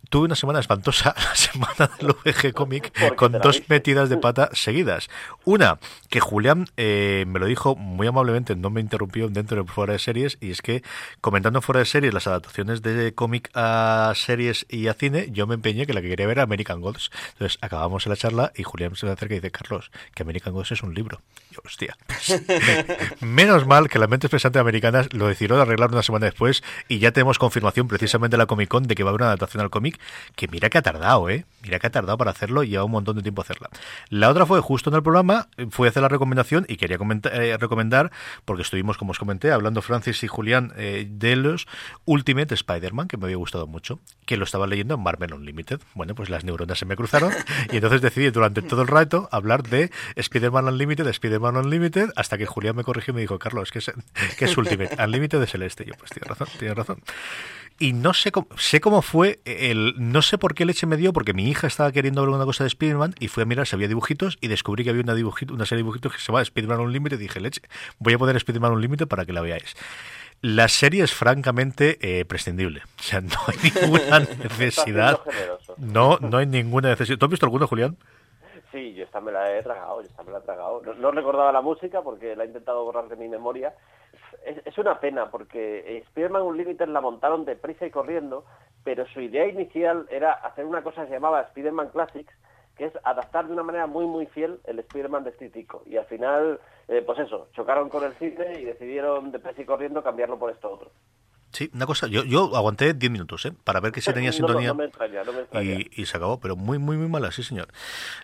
Tuve una semana espantosa, la semana del VG Comic, ¿Por qué con dos metidas de pata seguidas. Una, que Julián eh, me lo dijo muy amablemente, no me interrumpió dentro de Fuera de Series, y es que comentando Fuera de Series las adaptaciones de cómic a series y a cine, yo me empeñé que la que quería ver era American Gods. Entonces acabamos en la charla y Julián se me acerca y dice, Carlos, que American Gods es un libro. Hostia. Menos mal que las mentes pensantes americanas lo decidieron arreglar una semana después y ya tenemos confirmación precisamente de la Comic Con de que va a haber una adaptación al cómic que mira que ha tardado, ¿eh? Mira que ha tardado para hacerlo y lleva un montón de tiempo hacerla. La otra fue justo en el programa, fui a hacer la recomendación y quería comentar- eh, recomendar, porque estuvimos, como os comenté, hablando Francis y Julián eh, de los Ultimate Spider-Man, que me había gustado mucho, que lo estaba leyendo en Marvel Unlimited. Bueno, pues las neuronas se me cruzaron y entonces decidí durante todo el rato hablar de Spider-Man Unlimited, Spider-Man Unlimited, hasta que Julián me corrigió y me dijo, Carlos, que es, que es Ultimate, Unlimited es el este. Y yo, pues tienes razón, tienes razón. Y no sé cómo, sé cómo fue el. No sé por qué leche me dio, porque mi hija estaba queriendo ver una cosa de Spider-Man y fui a mirar si había dibujitos y descubrí que había una, dibujito, una serie de dibujitos que se llama Spider-Man Unlimited y dije, leche, voy a poner Spider-Man Unlimited para que la veáis. La serie es francamente eh, prescindible. O sea, no hay ninguna necesidad. No, no hay ninguna necesidad. ¿Tú has visto alguno, Julián? Sí, yo esta me la he tragado, yo esta me la he tragado. No, recordaba la música porque la he intentado borrar de mi memoria. Es, una pena porque Spider-Man Unlimited la montaron deprisa y corriendo, pero su idea inicial era hacer una cosa que se llamaba Spider-Man Classics, que es adaptar de una manera muy muy fiel el Spider-Man de Ditko. Y al final, eh, pues eso, chocaron con el cine y decidieron de presa y corriendo cambiarlo por esto otro. Sí, una cosa, yo, yo aguanté 10 minutos ¿eh? para ver que si tenía No, sintonía no me extraña, no me extraña. y, y se acabó, pero muy, muy, muy mala, sí señor.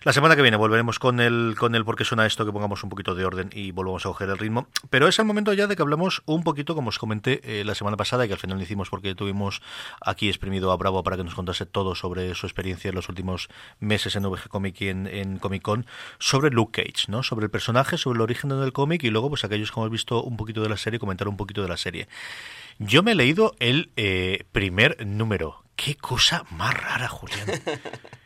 La semana que viene volveremos con el, con el por qué suena esto, que pongamos un poquito de orden y volvamos a coger el ritmo. Pero es el momento ya de que hablemos un poquito, como os comenté eh, la semana pasada, y que al final lo hicimos porque tuvimos aquí exprimido a Bravo para que nos contase todo sobre su experiencia en los últimos meses en VG Comic y en, en Comic Con, sobre Luke Cage, ¿no? Sobre el personaje, sobre el origen del cómic y luego, pues aquellos que hemos visto un poquito de la serie, comentar un poquito de la serie. Yo me he leído el eh, primer número. Qué cosa más rara, Julián.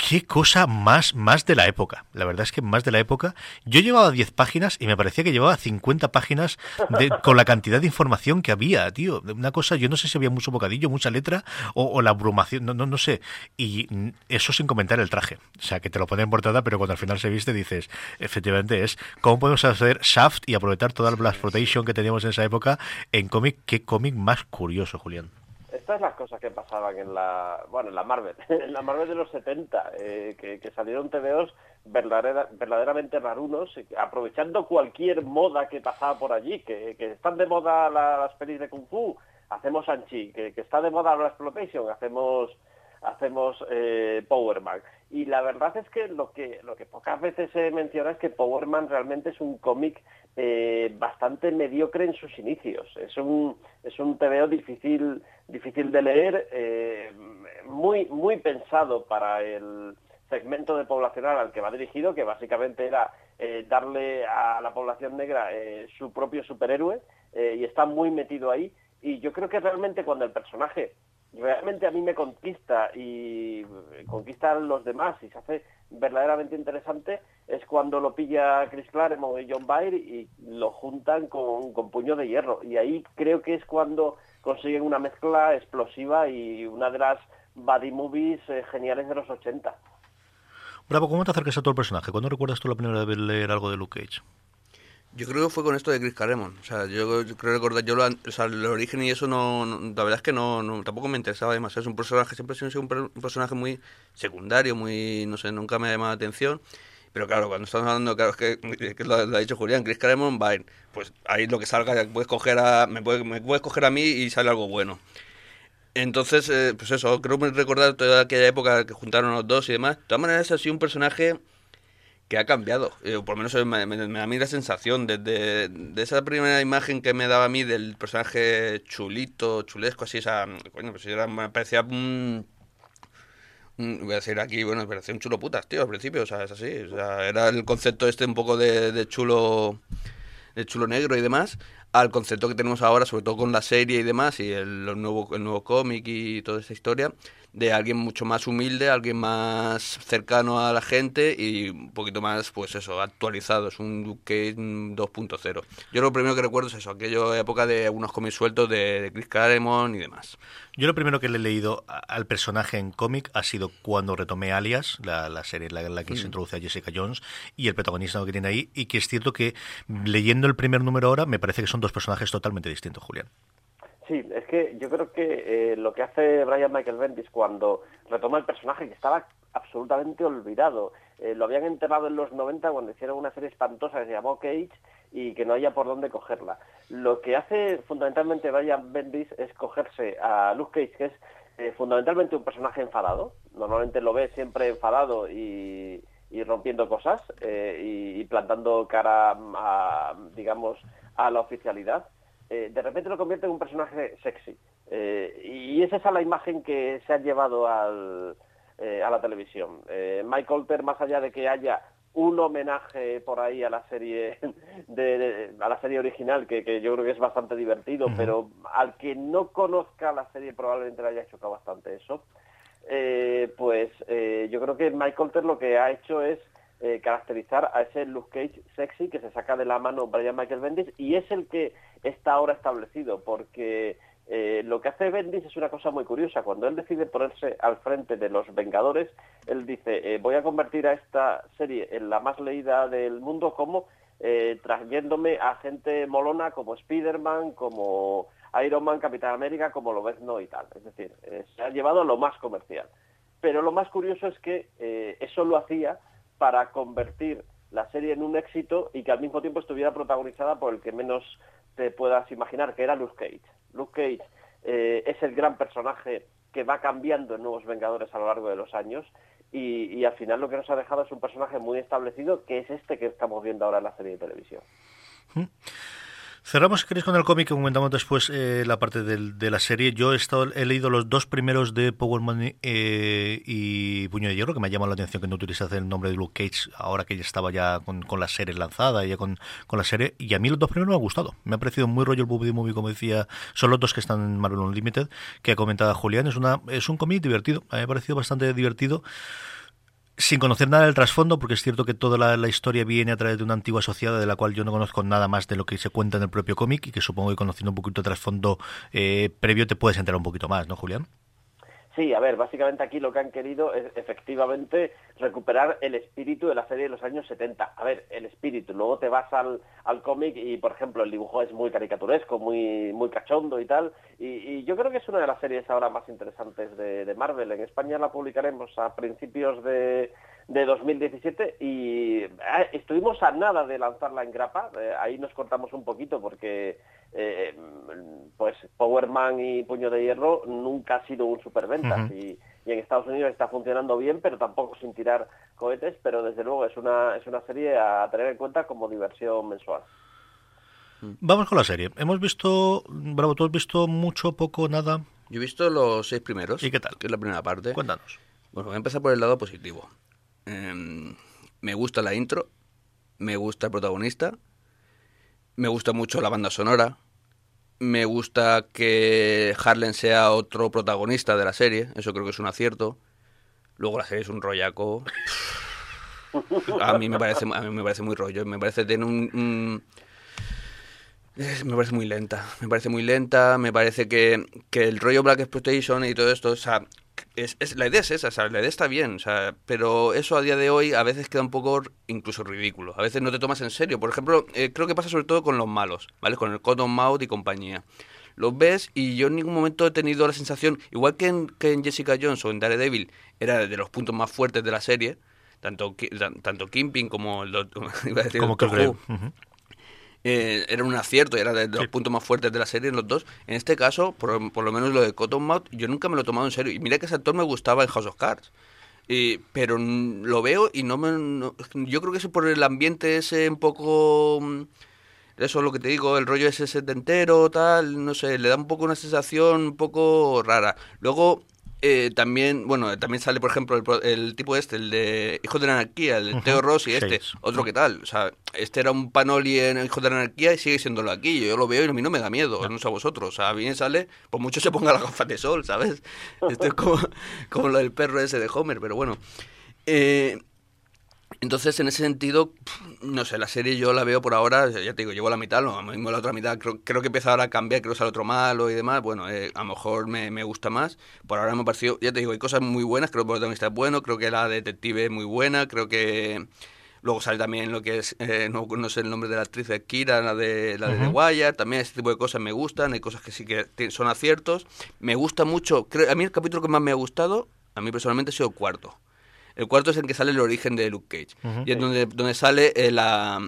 Qué cosa más, más de la época. La verdad es que más de la época. Yo llevaba 10 páginas y me parecía que llevaba 50 páginas de- con la cantidad de información que había, tío. Una cosa, yo no sé si había mucho bocadillo, mucha letra o, o la abrumación, no, no, no sé. Y eso sin comentar el traje. O sea, que te lo ponen en portada, pero cuando al final se viste dices, efectivamente es, ¿cómo podemos hacer Shaft y aprovechar toda la exploitation que teníamos en esa época en cómic? Qué cómic más curioso, Julián. Estas las cosas que pasaban en la, bueno, en la Marvel, en la Marvel de los 70, eh, que, que salieron TVOs verdadera- verdaderamente rarunos, que aprovechando cualquier moda que pasaba por allí, que, que están de moda la- las pelis de Kung Fu, hacemos Sanchi, que, que está de moda la exploitation, hacemos hacemos eh, Power Man. Y la verdad es que lo que lo que pocas veces se menciona es que Power Man realmente es un cómic eh, bastante mediocre en sus inicios. Es un es un TVO difícil difícil de leer, eh, muy muy pensado para el segmento de poblacional al que va dirigido, que básicamente era eh, darle a la población negra su propio superhéroe y está muy metido ahí. Y yo creo que realmente cuando el personaje realmente a mí me conquista y conquista los demás y se hace verdaderamente interesante es cuando lo pilla Chris Claremont y John Byrne y lo juntan con, con puño de hierro y ahí creo que es cuando consiguen una mezcla explosiva y una de las buddy movies eh, geniales de los 80. Bravo, ¿cómo te acercas a todo el personaje? ¿Cuándo recuerdas tú la primera vez leer algo de Luke Cage? Yo creo que fue con esto de Chris Claremont. O sea, yo, creo recordar, yo lo, o sea, el origen y eso no, no- la verdad es que no, no- tampoco me interesaba demasiado. Es un personaje, siempre ha sido un, un personaje muy secundario, muy, no sé, nunca me ha llamado la atención. Pero claro, cuando estamos hablando, claro, es que, que lo, lo ha dicho Julián, Chris Claremont, Byrne, pues ahí lo que salga, puedes coger a, me, puedes, me coger a mí y sale algo bueno. Entonces, eh, pues eso, creo recordar toda aquella época que juntaron los dos y demás. De todas maneras, ha sido un personaje que ha cambiado. Eh, por lo menos me, me- da a mí la sensación desde de esa primera imagen que me daba a mí del personaje chulito, chulesco, así, esa, coño, pues era, me parecía un- voy a decir aquí, bueno, me parecía un chulo putas, tío, al principio, o sea, es así, o sea, era el concepto este un poco de, chulo, de chulo negro y demás, al concepto que tenemos ahora, sobre todo con la serie y demás, y el, nuevo, cómic y toda esta historia, de alguien mucho más humilde, alguien más cercano a la gente y un poquito más, pues eso, actualizado. Es un Cage 2.0. Yo lo primero que recuerdo es eso, aquella época de algunos cómics sueltos de, de Chris Claremont y demás. Yo lo primero que le he leído al personaje en cómic ha sido cuando retomé Alias, la, la serie en la, en la que se introduce a Jessica Jones, y el protagonista que tiene ahí, y que es cierto que leyendo el primer número ahora me parece que son dos personajes totalmente distintos, Julián. Sí, es que yo creo que eh, lo que hace Brian Michael Bendis cuando retoma el personaje que estaba absolutamente olvidado, eh, lo habían enterrado en los 90 cuando hicieron una serie espantosa que se llamó Cage y que no haya por dónde cogerla. Lo que hace fundamentalmente Brian Bendis es cogerse a Luke Cage, que es eh, fundamentalmente un personaje enfadado, normalmente lo ve siempre enfadado y, rompiendo cosas y, y plantando cara a, digamos, a la oficialidad eh, de repente lo convierte en un personaje sexy. Eh, y es esa la imagen que se ha llevado al, eh, a la televisión. Eh, Mike Olter, más allá de que haya un homenaje por ahí a la serie de, de- a la serie original que, que yo creo que es bastante divertido pero al que no conozca la serie probablemente le haya chocado bastante eso eh, pues eh, yo creo que Mike Olter lo que ha hecho es eh, caracterizar a ese Luke Cage sexy que se saca de la mano Brian Michael Bendis y es el que está ahora establecido porque eh, lo que hace Bendis es una cosa muy curiosa. Cuando él decide ponerse al frente de los Vengadores, él dice, eh, voy a convertir a esta serie en la más leída del mundo como trayéndome a gente molona como Spider-Man, como Iron Man, Capitán América, como Lobezno y tal. Es decir, se ha llevado a lo más comercial. pero lo más curioso es que eso lo hacía para convertir la serie en un éxito y que al mismo tiempo estuviera protagonizada por el que menos te puedas imaginar, que era Luke Cage. Luke Cage eh, es el gran personaje que va cambiando en Nuevos Vengadores a lo largo de los años y, y, al final lo que nos ha dejado es un personaje muy establecido que es este que estamos viendo ahora en la serie de televisión. Cerramos, si queréis, con el cómic que comentamos después eh, la parte del, de la serie. Yo he, estado, he leído los dos primeros de Power Money eh, y Puño de Hierro, que me ha llamado la atención que no utilizase el nombre de Luke Cage ahora que ya estaba ya con, la serie lanzada, ya con, la serie. Y a mí los dos primeros me han gustado. Me ha parecido muy rollo el Bubby Movie, como decía. Son los dos que están en Marvel Unlimited, que ha comentado Julián. Es, una, es un cómic divertido. Me ha parecido bastante divertido sin conocer nada del trasfondo, porque es cierto que toda la, historia viene a través de una antigua asociada de la cual yo no conozco nada más de lo que se cuenta en el propio cómic y que supongo que conociendo un poquito el trasfondo eh, previo te puedes enterar un poquito más, ¿no, Julián? Sí, a ver, básicamente aquí lo que han querido es efectivamente recuperar el espíritu de la serie de los años 70. A ver, el espíritu. Luego te vas al, al cómic y, por ejemplo, el dibujo es muy caricaturesco, muy, muy cachondo y tal. Y, yo creo que es una de las series ahora más interesantes de Marvel. En España la publicaremos a principios de, de 2017 y eh, estuvimos a nada de lanzarla en grapa. Eh, ahí nos cortamos un poquito porque eh, pues Power Man y Puño de Hierro nunca ha sido un superventas uh -huh. y, y, en Estados Unidos está funcionando bien, pero tampoco sin tirar cohetes, pero desde luego es una, es una serie a tener en cuenta como diversión mensual. Vamos con la serie. Hemos visto, Bravo, ¿tú has visto mucho, poco, nada? Yo he visto los seis primeros. ¿Y qué tal? Que es la primera parte. Cuéntanos. Bueno, voy a empezar por el lado positivo. Eh, me gusta la intro, me gusta el protagonista, me gusta mucho la banda sonora, me gusta que Harlan sea otro protagonista de la serie, eso creo que es un acierto. Luego la serie es un rollaco. A mí me parece, a mí me parece muy rollo, me parece tener un, un me parece muy lenta, me parece muy lenta, me parece que, que el rollo Black Exploitation y todo esto, o sea, es, es, la idea es esa, o sea, la idea está bien, o sea, pero eso a día de hoy a veces queda un poco incluso ridículo. A veces no te tomas en serio. Por ejemplo, eh, creo que pasa sobre todo con los malos, ¿vale? Con el Cottonmouth y compañía. Los ves y yo en ningún momento he tenido la sensación, igual que en, que en Jessica Jones o en Daredevil, era de los puntos más fuertes de la serie, tanto, tanto Kimping como el doctor, iba a decir, como doctor eh, era un acierto y era de, de los sí. puntos más fuertes de la serie en los dos. En este caso, por, por, lo menos lo de Cottonmouth, yo nunca me lo he tomado en serio. Y mira que ese actor me gustaba en House of Cards. Y, pero lo veo y no me... No, yo creo que es por el ambiente ese un poco... mm, Eso es lo que te digo, el rollo ese setentero, tal, no sé, le da un poco una sensación un poco rara. Luego, eh, también, bueno, también sale, por ejemplo, el, el, tipo este, el de Hijo de la Anarquía, el de uh -huh. Teo Rossi, este, sí. otro que tal. O sea, este era un Panoli en Hijo de la Anarquía y sigue siéndolo aquí. Yo lo veo y a mí no me da miedo, no, no sé a vosotros. O sea, bien sale, por mucho se ponga la gafas de sol, ¿sabes? Esto es como, como lo del perro ese de Homer, pero bueno. Eh, entonces, en ese sentido, no sé, la serie yo la veo por ahora, ya te digo, llevo la mitad, lo mismo la otra mitad, creo, creo que empieza ahora a cambiar, creo que sale otro malo y demás, bueno, eh, a lo mejor me, me, gusta más, por ahora me ha parecido, ya te digo, hay cosas muy buenas, creo que el protagonista es bueno, creo que la detective es muy buena, creo que... Luego sale también lo que es, eh, no, no, sé el nombre de la actriz de Kira, la de, la de uh -huh. The Wire, también ese tipo de cosas me gustan, hay cosas que sí que son aciertos. Me gusta mucho, creo, a mí el capítulo que más me ha gustado, a mí personalmente ha sido el cuarto el cuarto es en que sale el origen de Luke Cage. Uh -huh. Y es donde, donde sale eh, la...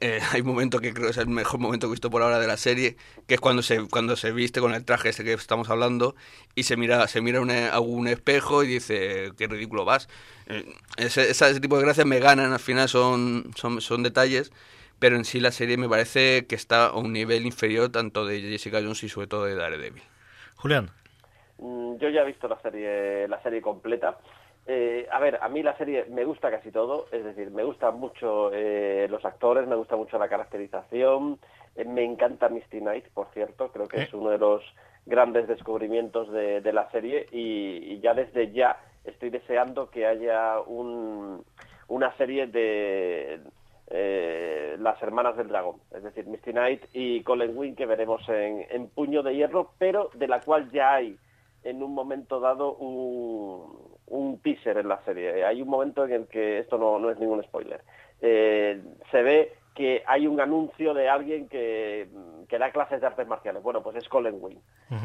Eh, hay un momento que creo que es el mejor momento que he visto por ahora de la serie, que es cuando se, cuando se viste con el traje ese que estamos hablando y se mira, se mira una, a un espejo y dice, qué ridículo vas. Eh, ese, ese, tipo de gracias me ganan, al final son, son, son detalles, pero en sí la serie me parece que está a un nivel inferior tanto de Jessica Jones y sobre todo de Daredevil. Julián. Mm, yo ya he visto la serie, la serie completa. Eh, a ver, a mí la serie me gusta casi todo, es decir, me gustan mucho eh, los actores, me gusta mucho la caracterización, eh, me encanta Misty Knight, por cierto, creo que es uno de los grandes descubrimientos de, de la serie y, y, ya desde ya estoy deseando que haya un, una serie de las hermanas del dragón, es decir, Misty Knight y Colin Wing que veremos en, en Puño de Hierro, pero de la cual ya hay en un momento dado un, un teaser en la serie. Hay un momento en el que, esto no, no es ningún spoiler, eh, se ve que hay un anuncio de alguien que, que da clases de artes marciales. Bueno, pues es Colin Wing.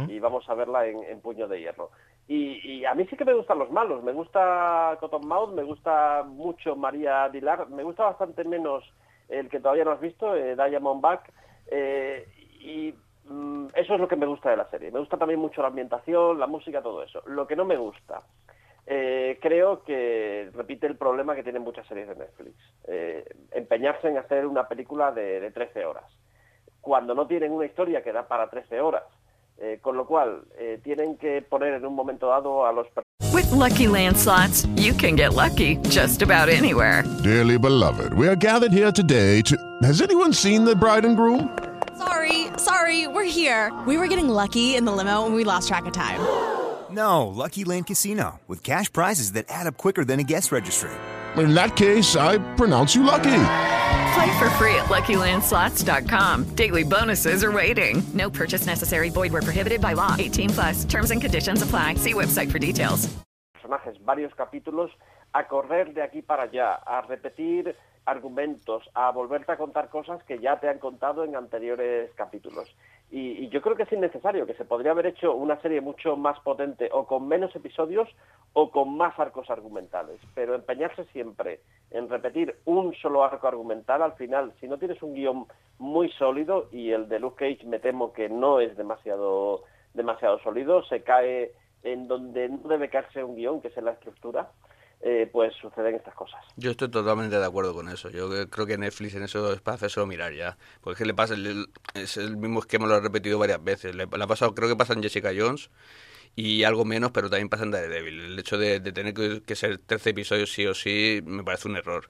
Y vamos a verla en, en Puño de Hierro. Y, y, a mí sí que me gustan los malos. Me gusta Cottonmouth, me gusta mucho María Dilar, me gusta bastante menos el que todavía no has visto, eh, Diamondback. Eh, y mm, eso es lo que me gusta de la serie. Me gusta también mucho la ambientación, la música, todo eso. Lo que no me gusta eh, creo que repite el problema que tienen muchas series de Netflix. Eh, empeñarse en hacer una película de, de, 13 horas, cuando no tienen una historia que da para 13 horas. Eh, con lo cual, eh, tienen que poner en un momento dado a los With lucky landslots, you can get lucky just about anywhere. Dearly beloved, we are gathered here today to. Has anyone seen the bride and groom? Sorry, sorry, we're here. We were getting lucky in the limo and we lost track of time. No, Lucky Land Casino, with cash prizes that add up quicker than a guest registry. In that case, I pronounce you lucky. Play for free at LuckyLandSlots.com. Daily bonuses are waiting. No purchase necessary. Void where prohibited by law. 18 plus. Terms and conditions apply. See website for details. Personajes, varios capítulos a correr de aquí para allá, a repetir argumentos, a volverte a contar cosas que ya te han contado en anteriores capítulos. Y, yo creo que es innecesario, que se podría haber hecho una serie mucho más potente o con menos episodios o con más arcos argumentales. Pero empeñarse siempre en repetir un solo arco argumental, al final, si no tienes un guion muy sólido, y el de Luke Cage me temo que no es demasiado, demasiado sólido, se cae en donde no debe caerse un guion, que es en la estructura, eh, pues suceden estas cosas. Yo estoy totalmente de acuerdo con eso. Yo creo que Netflix en eso es para hacérselo mirar ya. Porque es que le pasa, es el mismo esquema, lo ha repetido varias veces. Le, ha pasado, creo que pasa en Jessica Jones y algo menos, pero también pasa en Daredevil. El hecho de, de tener que, que, ser 13 episodios sí o sí me parece un error.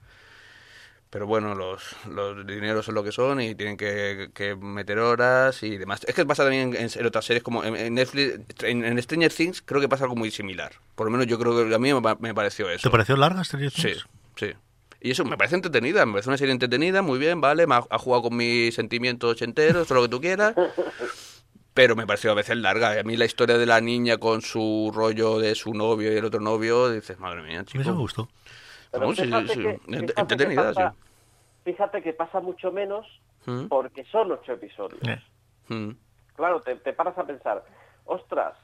Pero bueno, los, los dineros son lo que son y tienen que, que meter horas y demás. Es que pasa también en, en otras series como en, en Netflix, en, en, Stranger Things creo que pasa algo muy similar. Por lo menos yo creo que a mí me, me pareció eso. ¿Te pareció larga Stranger Things? Sí, sí. Y eso me parece entretenida, me parece una serie entretenida, muy bien, vale, me ha, ha jugado con mis sentimientos enteros, todo lo que tú quieras. pero me pareció a veces larga. A mí la historia de la niña con su rollo de su novio y el otro novio, dices, madre mía, chico. Eso me gustó. No, sí, sí, que, entretenida, que pasa, sí. Fíjate que pasa mucho menos ¿Mm? porque son ocho episodios. Yeah. ¿Mm? Claro, te, te, paras a pensar, ostras,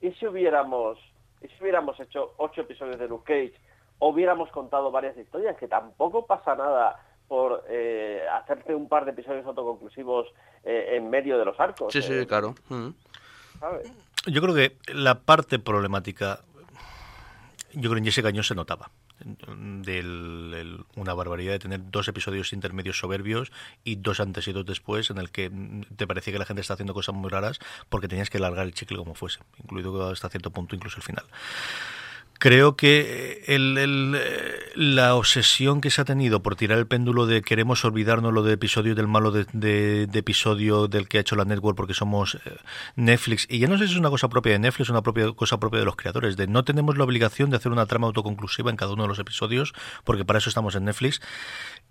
¿y si hubiéramos, y si hubiéramos hecho ocho episodios de Luke Cage? O hubiéramos contado varias historias, que tampoco pasa nada por eh, hacerte un par de episodios autoconclusivos eh, en medio de los arcos. Sí, sí, eh, claro. ¿Mm? ¿sabes? Yo creo que la parte problemática, yo creo que en Jessica Jones se notaba. Del, el, una barbaridad de tener dos episodios intermedios soberbios y dos antes y dos después en el que te parecía que la gente está haciendo cosas muy raras porque tenías que largar el chicle como fuese, incluido hasta cierto punto incluso el final creo que el, el, la obsesión que se ha tenido por tirar el péndulo de queremos olvidarnos lo de episodio del malo de, de, de, episodio del que ha hecho la network porque somos eh, Netflix. Y ya no sé si es una cosa propia de Netflix una propia cosa propia de los creadores de no tenemos la obligación de hacer una trama autoconclusiva en cada uno de los episodios porque para eso estamos en Netflix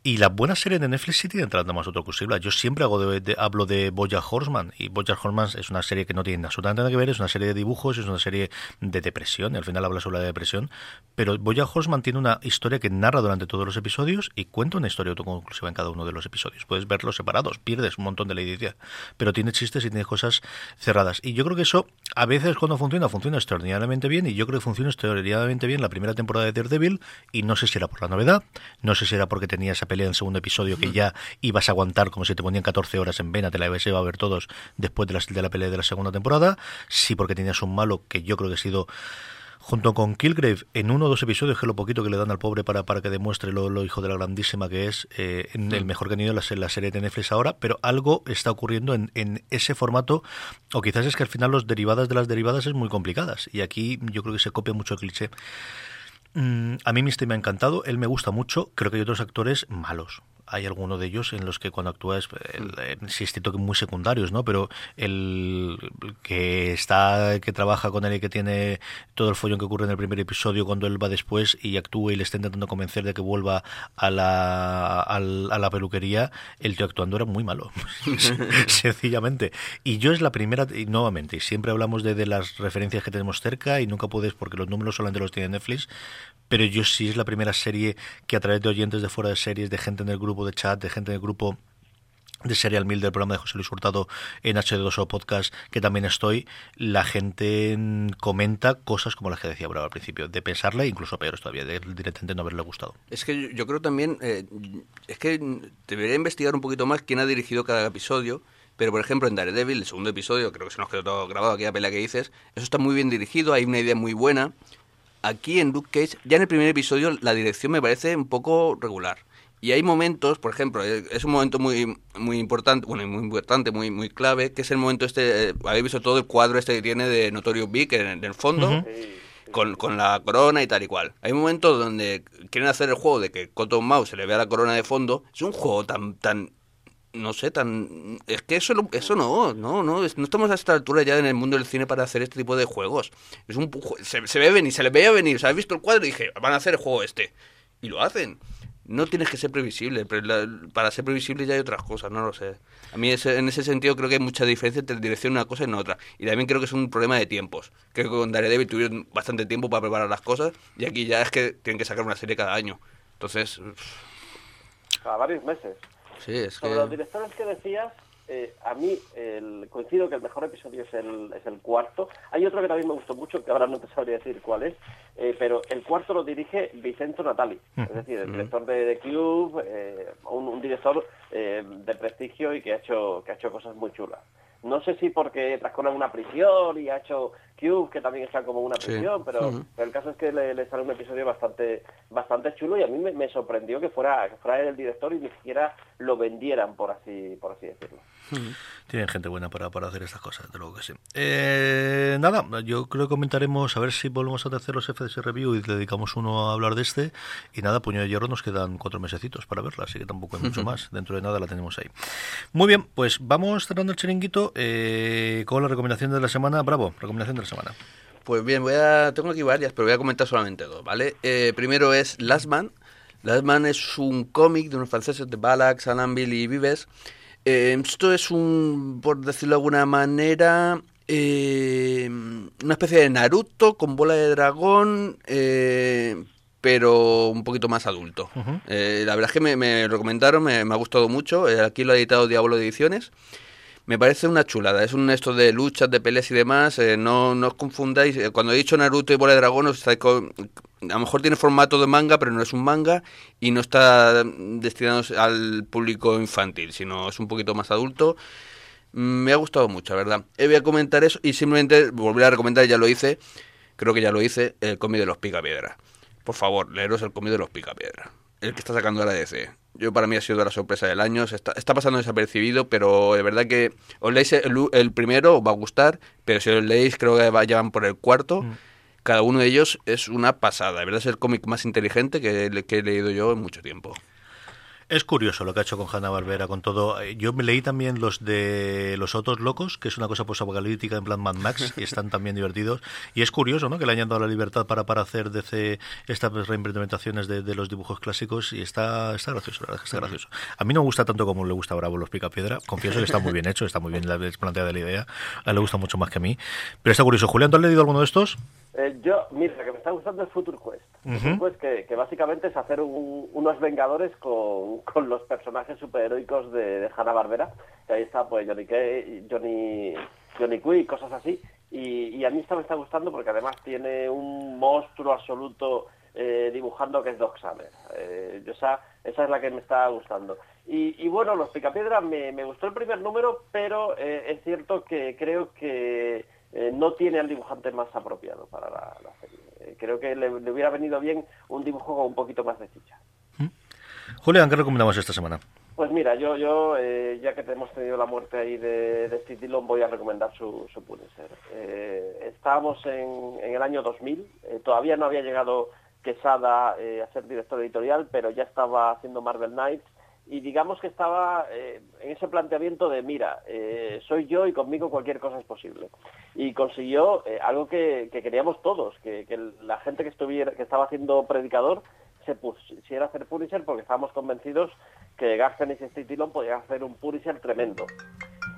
y las buenas series de Netflix sí tienen tramas autoconclusivas yo siempre hago de, de, hablo de Boya Horseman y Boya Horseman es una serie que no tiene absolutamente nada que ver es una serie de dibujos es una serie de depresión y al final habla sobre la depresión pero Boya Horseman tiene una historia que narra durante todos los episodios y cuenta una historia autoconclusiva en cada uno de los episodios. Puedes verlos separados, pierdes un montón de la idea, pero tiene chistes y tiene cosas cerradas. Y yo creo que eso, a veces cuando funciona, funciona extraordinariamente bien y yo creo que funciona extraordinariamente bien la primera temporada de Daredevil y no sé si era por la novedad, no sé si era porque tenía esa pelea en el segundo episodio que ya ibas a aguantar como si te ponían 14 horas en vena, te la ibas a ver todos después de la, de la pelea de la segunda temporada, sí porque tenías un malo que yo creo que ha sido junto con Kilgrave en uno o dos episodios, que es lo poquito que le dan al pobre para, para que demuestre lo, lo hijo de la grandísima que es, eh, en el mejor que han ido en la, la, serie de Netflix ahora, pero algo está ocurriendo en, en, ese formato, o quizás es que al final los derivadas de las derivadas es muy complicadas, y aquí yo creo que se copia mucho el cliché. Mm, a mí Misty me ha encantado, él me gusta mucho, creo que hay otros actores malos, hay alguno de ellos en los que cuando actúas, sí es cierto que muy secundarios, ¿no? Pero el que está, que trabaja con él y que tiene todo el follón que ocurre en el primer episodio cuando él va después y actúa y le está intentando convencer de que vuelva a la, a, a la peluquería, el tío actuando era muy malo, sencillamente. Y yo es la primera, y nuevamente, siempre hablamos de, de las referencias que tenemos cerca y nunca puedes, porque los números solamente los tiene Netflix, pero yo sí es la primera serie que a través de oyentes de fuera de series, de gente en el grupo de chat, de gente del grupo de Serial Mil del programa de José Luis Hurtado en H2O Podcast, que también estoy, la gente comenta cosas como las que decía Bravo al principio, de pensarle, incluso peores todavía, de directamente no haberle gustado. Es que yo, yo creo también, eh, es que debería investigar un poquito más quién ha dirigido cada episodio, pero por ejemplo en Daredevil, el segundo episodio, creo que se nos quedó todo grabado aquella pelea que dices, eso está muy bien dirigido, hay una idea muy buena. Aquí en Luke Cage, ya en el primer episodio, la dirección me parece un poco regular. Y hay momentos, por ejemplo, eh, es un momento muy muy importante, bueno, muy importante, muy muy clave, que es el momento este, eh, habéis visto todo el cuadro este que tiene de Notorious Big en, en el fondo, con, con la corona y tal y cual. Hay momentos donde quieren hacer el juego de que Cotton Mouse se le vea la corona de fondo. Es un juego tan tan no sé, tan... Es que eso, lo- eso no, no, no, es- no estamos a esta altura ya en el mundo del cine para hacer este tipo de juegos. Es un, se, se ve venir, se le veía venir, o sea, has visto el cuadro y dije, van a hacer el juego este. Y lo hacen. No tienes que ser previsible, pero la- para ser previsible ya hay otras cosas, no lo sé. A mí ese- en ese sentido creo que hay mucha diferencia entre dirección una cosa y en otra. Y también creo que es un problema de tiempos. Creo que con Daredevil tuvieron bastante tiempo para preparar las cosas y aquí ya es que tienen que sacar una serie cada año. Entonces, Cada varios meses. sí, es que... Los directores que decías, eh, a mí el, coincido que el mejor episodio es el, es el cuarto. Hay otro que también me gustó mucho, que ahora no te sabría decir cuál es, eh, pero el cuarto lo dirige Vincenzo Natali, es decir, el director de, de Cube, eh, un, un director de prestigio y que ha hecho que ha hecho cosas muy chulas. No sé si porque trascorre en una prisión y ha hecho Cube, que también está como una Sí. prisión, pero, el caso es que le, le sale un episodio bastante bastante chulo y a mí me, me sorprendió que fuera que fuera el director y ni siquiera lo vendieran, por así por así decirlo. Tienen gente buena para, para hacer estas cosas, de luego que sí. Eh, nada, yo creo que comentaremos, a ver si volvemos a hacer los FDS Review y dedicamos uno a hablar de este. Y nada, Puño de Hierro nos quedan cuatro mesecitos para verla, así que tampoco hay mucho más. Dentro de nada la tenemos ahí. Muy bien, pues vamos cerrando el chiringuito eh, con la recomendación de la semana. Bravo, recomendación de la semana. Pues bien, voy a, tengo aquí varias, pero voy a comentar solamente dos, ¿vale? Eh, primero es Last Man. Last Man es un cómic de unos franceses de Ballack, Salamville y Vives. Eh, esto es un, por decirlo de alguna manera, eh, una especie de Naruto con bola de dragón, eh, pero un poquito más adulto. Eh, la verdad es que me, me lo comentaron, me, me ha gustado mucho. Eh, aquí lo ha editado Diablo Ediciones. Me parece una chulada, es un esto de luchas, de peleas y demás, eh, no, no os confundáis, eh, cuando he dicho Naruto y Bola de Dragón, os estáis con- a lo mejor tiene formato de manga, pero no es un manga y no está destinado al público infantil, sino es un poquito más adulto. Mm, Me ha gustado mucho, la verdad. Eh, voy a comentar eso y simplemente volver a recomendar, ya lo hice, creo que ya lo hice, el cómic de los Picapiedra. Por favor, leeros el cómic de los Picapiedra. El que está sacando la DC. Yo para mí ha sido la sorpresa del año. Se está, está pasando desapercibido, pero de verdad que os leéis el, el primero, os va a gustar, pero si os leéis creo que va- ya van por el cuarto. Cada uno de ellos es una pasada. De verdad es el cómic más inteligente que, que he leído yo en mucho tiempo. Es curioso lo que ha hecho con Hanna Barbera, con todo. Eh, Yo me leí también los de Los Otros Locos, que es una cosa posapocalíptica en plan Mad Max, y están también divertidos. Y es curioso, ¿no? Que le hayan dado la libertad para, para hacer DC estas reimplementaciones de, de los dibujos clásicos, y está, está gracioso, la verdad es que está gracioso. A mí no me gusta tanto como le gusta a Bravo los Picapiedra. Confieso que está muy bien hecho, está muy bien la- planteada la idea. A él le gusta mucho más que a mí. Pero está curioso. Julián, ¿tú has leído alguno de estos? Eh, yo, mira, que me está gustando es Future Quest. Ujú. Quest que, básicamente es hacer un- unos Vengadores con, los personajes superheroicos de, de Hanna-Barbera. Que ahí está, pues, Johnny Cage, Johnny, Johnny Quick, cosas así. Y, a mí esta me está gustando porque además tiene un monstruo absoluto eh, dibujando que es Doc Summer. Eh, esa, esa es la que me está gustando. Y, bueno, los Picapiedra me, me gustó el primer número, pero eh, es cierto que creo que no tiene al dibujante más apropiado para la serie. Eh, creo que le, le hubiera venido bien un dibujo con un poquito más de chicha. Julián, ¿qué recomendamos esta semana? Pues mira, yo, yo eh, ya que hemos tenido la muerte ahí de, de Steve Dillon, voy a recomendar su, su Punisher. Eh, estábamos en, en el año 2000, eh, todavía no había llegado Quesada a ser director editorial, pero ya estaba haciendo Marvel Knights y digamos que estaba eh, en ese planteamiento de, mira, eh, soy yo y conmigo cualquier cosa es posible. Y consiguió eh, algo que, que queríamos todos, que, que la gente que, estuviera, que estaba haciendo Predicador se pusiera a hacer Punisher porque estábamos convencidos que Garfield y Steve Dillon podían hacer un Punisher tremendo.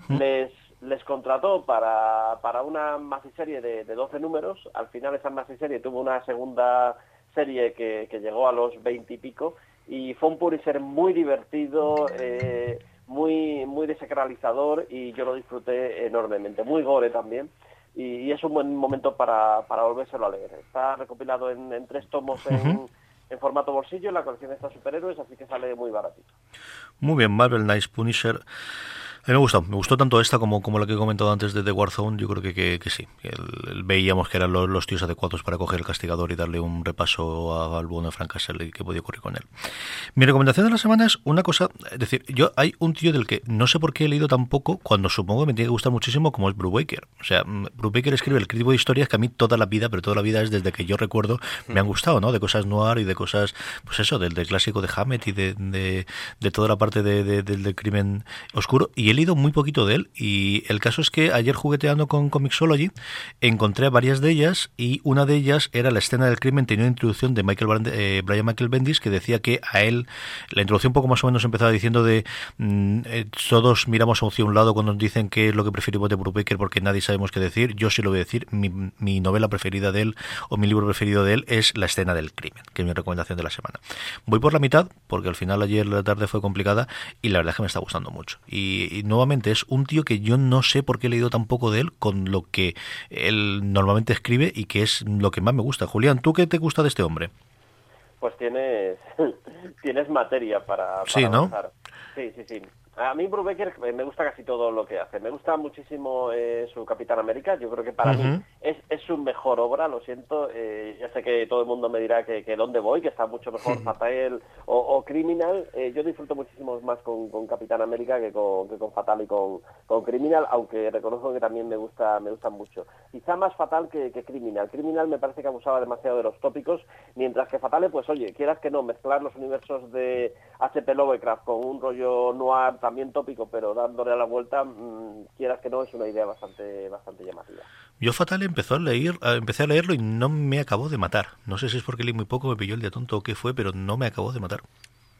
Les, les contrató para, para una maxiserie de, de 12 números. Al final esa maxiserie tuvo una segunda serie que, que llegó a los 20 y pico y fue un Punisher muy divertido, eh, muy, muy desacralizador y yo lo disfruté enormemente, muy gore también. Y, y es un buen momento para, para volvérselo a leer. Está recopilado en, en tres tomos en, en formato bolsillo en la colección de estos superhéroes, así que sale muy baratito. Muy bien, Marvel Nice Punisher. A mí me gustó, me gustó tanto esta como, como la que he comentado antes de The Warzone. Yo creo que, que, sí. veíamos que eran los, los tíos adecuados para coger el castigador y darle un repaso a- al bueno de Frank Castle y qué podía ocurrir con él. Mi recomendación de la semana es una cosa, es decir, yo hay un tío del que no sé por qué he leído tan poco, cuando supongo que me tiene que gustar muchísimo, como es Brubaker. O sea, mm, Brubaker escribe el crítico de historias que a mí toda la vida, pero toda la vida es desde que yo recuerdo, me han gustado, ¿no? De cosas noir y de cosas, pues eso, del, clásico de Hammett y de, de, toda la parte de, de- del, del crimen oscuro. Y he leído muy poquito de él. Y el caso es que ayer jugueteando con Comixology encontré varias de ellas y una de ellas era la escena del crimen, tenía una introducción de Michael Brand- eh, Brian Michael Bendis que decía que a él, la introducción poco más o menos empezaba diciendo de mm, eh, todos miramos hacia un lado cuando nos dicen qué es lo que preferimos de Brubaker porque nadie sabemos qué decir. Yo sí lo voy a decir, mi, mi novela preferida de él o mi libro preferido de él es La escena del crimen, que es mi recomendación de la semana. Voy por la mitad porque al final ayer la tarde fue complicada y la verdad es que me está gustando mucho. Y nuevamente es un tío que yo no sé por qué he leído tan poco de él con lo que él normalmente escribe y que es lo que más me gusta. Julián, ¿tú qué te gusta de este hombre? Pues tienes, tienes materia para, para Sí, ¿no? avanzar. Sí, sí, sí. A mí Brubaker me gusta casi todo lo que hace. Me gusta muchísimo eh, su Capitán América. Yo creo que para mí es, es su mejor obra, lo siento. eh, ya sé que todo el mundo me dirá que, que dónde voy, que está mucho mejor Fatal o, o Criminal. Eh, yo disfruto muchísimo más con, con Capitán América que con, que con Fatal y con, con Criminal, aunque reconozco que también me gusta me gustan mucho. Quizá más Fatal que, que Criminal. Criminal me parece que abusaba demasiado de los tópicos, mientras que Fatale, pues oye, quieras que no, mezclar los universos de H.P. Lovecraft con un rollo noir también tópico, pero dándole a la vuelta, mm, quieras que no, es una idea bastante bastante llamativa. Yo Fatal empezó a leer, empecé a leerlo y no me acabó de matar. No sé si es porque leí muy poco, me pilló el día tonto o qué fue, pero no me acabó de matar.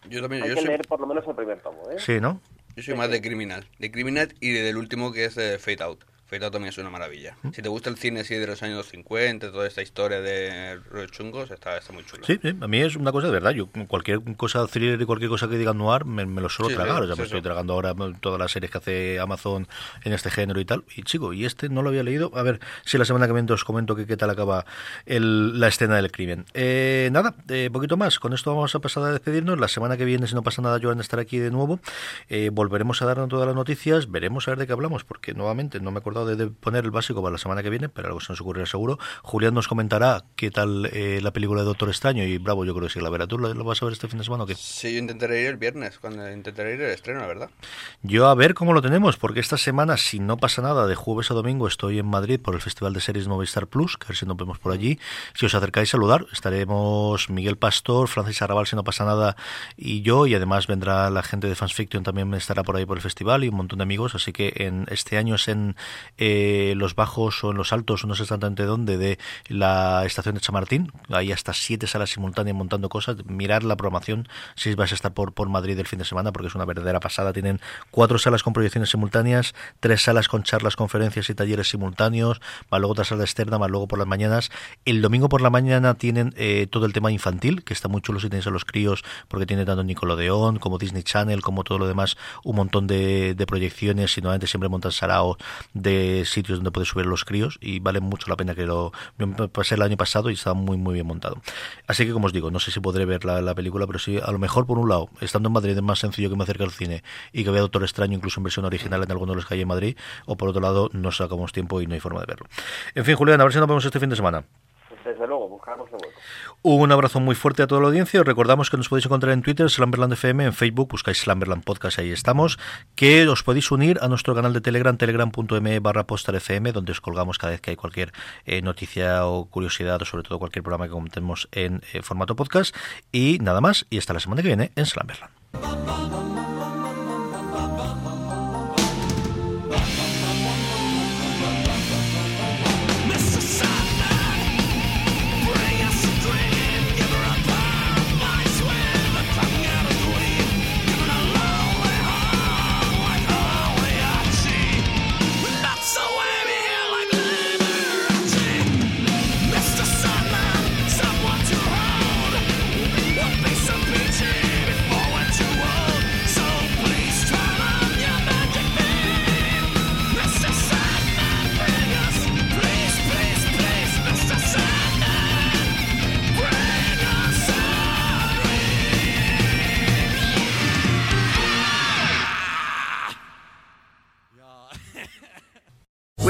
Yo también, Hay yo que soy, leer por lo menos el primer tomo, ¿eh? Sí, ¿no? yo soy más de criminal. De criminal y del último que es eh, Fate Out. También es una maravilla. Mm. Si te gusta el cine así de los años 50, toda esta historia de rollos chungos, está, está muy chulo. Sí, sí, a mí es una cosa de verdad. Yo cualquier cosa thriller y cualquier cosa que diga noir me, me lo suelo Sí, tragar. sí, o sea, me estoy tragando ahora todas las series que hace Amazon en este género y tal. Y chico, y este no lo había leído. A ver si la semana que viene os comento que qué tal acaba el- la escena del crimen. Eh, nada, eh, poquito más. Con esto vamos a pasar a despedirnos. La semana que viene, si no pasa nada, Joan estará aquí de nuevo. Eh, volveremos a darnos todas las noticias. Veremos a ver de qué hablamos, porque nuevamente no me he acordado de, de poner el básico para la semana que viene, pero algo se nos ocurrirá seguro. Julián nos comentará qué tal eh, la película de Doctor Extraño y bravo, yo creo que sí la verá. ¿Tú lo, lo vas a ver este fin de semana o qué? Sí, yo intentaré ir el viernes, cuando intentaré ir el estreno, la verdad. Yo a ver cómo lo tenemos, porque esta semana, si no pasa nada, de jueves a domingo estoy en Madrid por el Festival de Series Movistar Plus, que a ver si nos vemos por allí. Si os acercáis a saludar, estaremos Miguel Pastor, Francis Arrabal, si no pasa nada, y yo, y además vendrá la gente de Fans Fiction, también estará por ahí por el festival y un montón de amigos, así que en este año es en eh, los bajos o en los altos, no sé exactamente dónde, de la estación de Chamartín, hay hasta siete salas simultáneas montando cosas, mirar la programación si vais a estar por, por Madrid el fin de semana, porque es una verdadera pasada, tienen cuatro salas con proyecciones simultáneas, tres salas con charlas, conferencias y talleres simultáneos, más luego otra sala externa, más luego por las mañanas. El domingo por la mañana tienen eh, todo el tema infantil, que está muy chulo si tenéis a los críos, porque tiene tanto Nickelodeon como Disney Channel, como todo lo demás, un montón de, de proyecciones. Y normalmente siempre montan sarao de sitios donde puedes subir los críos y vale mucho la pena que lo pasé el año pasado y estaba muy muy bien montado. Así que como os digo, no sé si podré ver la, la película, pero sí, a lo mejor por un lado, estando en Madrid es más sencillo que me acerque al cine y que vea Doctor Extraño incluso en versión original en alguno de los que hay en Madrid, o por otro lado no sacamos tiempo y no hay forma de verlo. En fin, Julián, a ver si nos vemos este fin de semana. Desde luego, buscamos el hueco. Un abrazo muy fuerte a toda la audiencia. Os recordamos que nos podéis encontrar en Twitter, Slamberland FM, en Facebook, buscáis Slamberland Podcast, ahí estamos. Que os podéis unir a nuestro canal de Telegram, telegram.me barra FM, donde os colgamos cada vez que hay cualquier eh, noticia o curiosidad, o sobre todo cualquier programa que comentemos en eh, formato podcast. Y nada más, y hasta la semana que viene en Slamberland.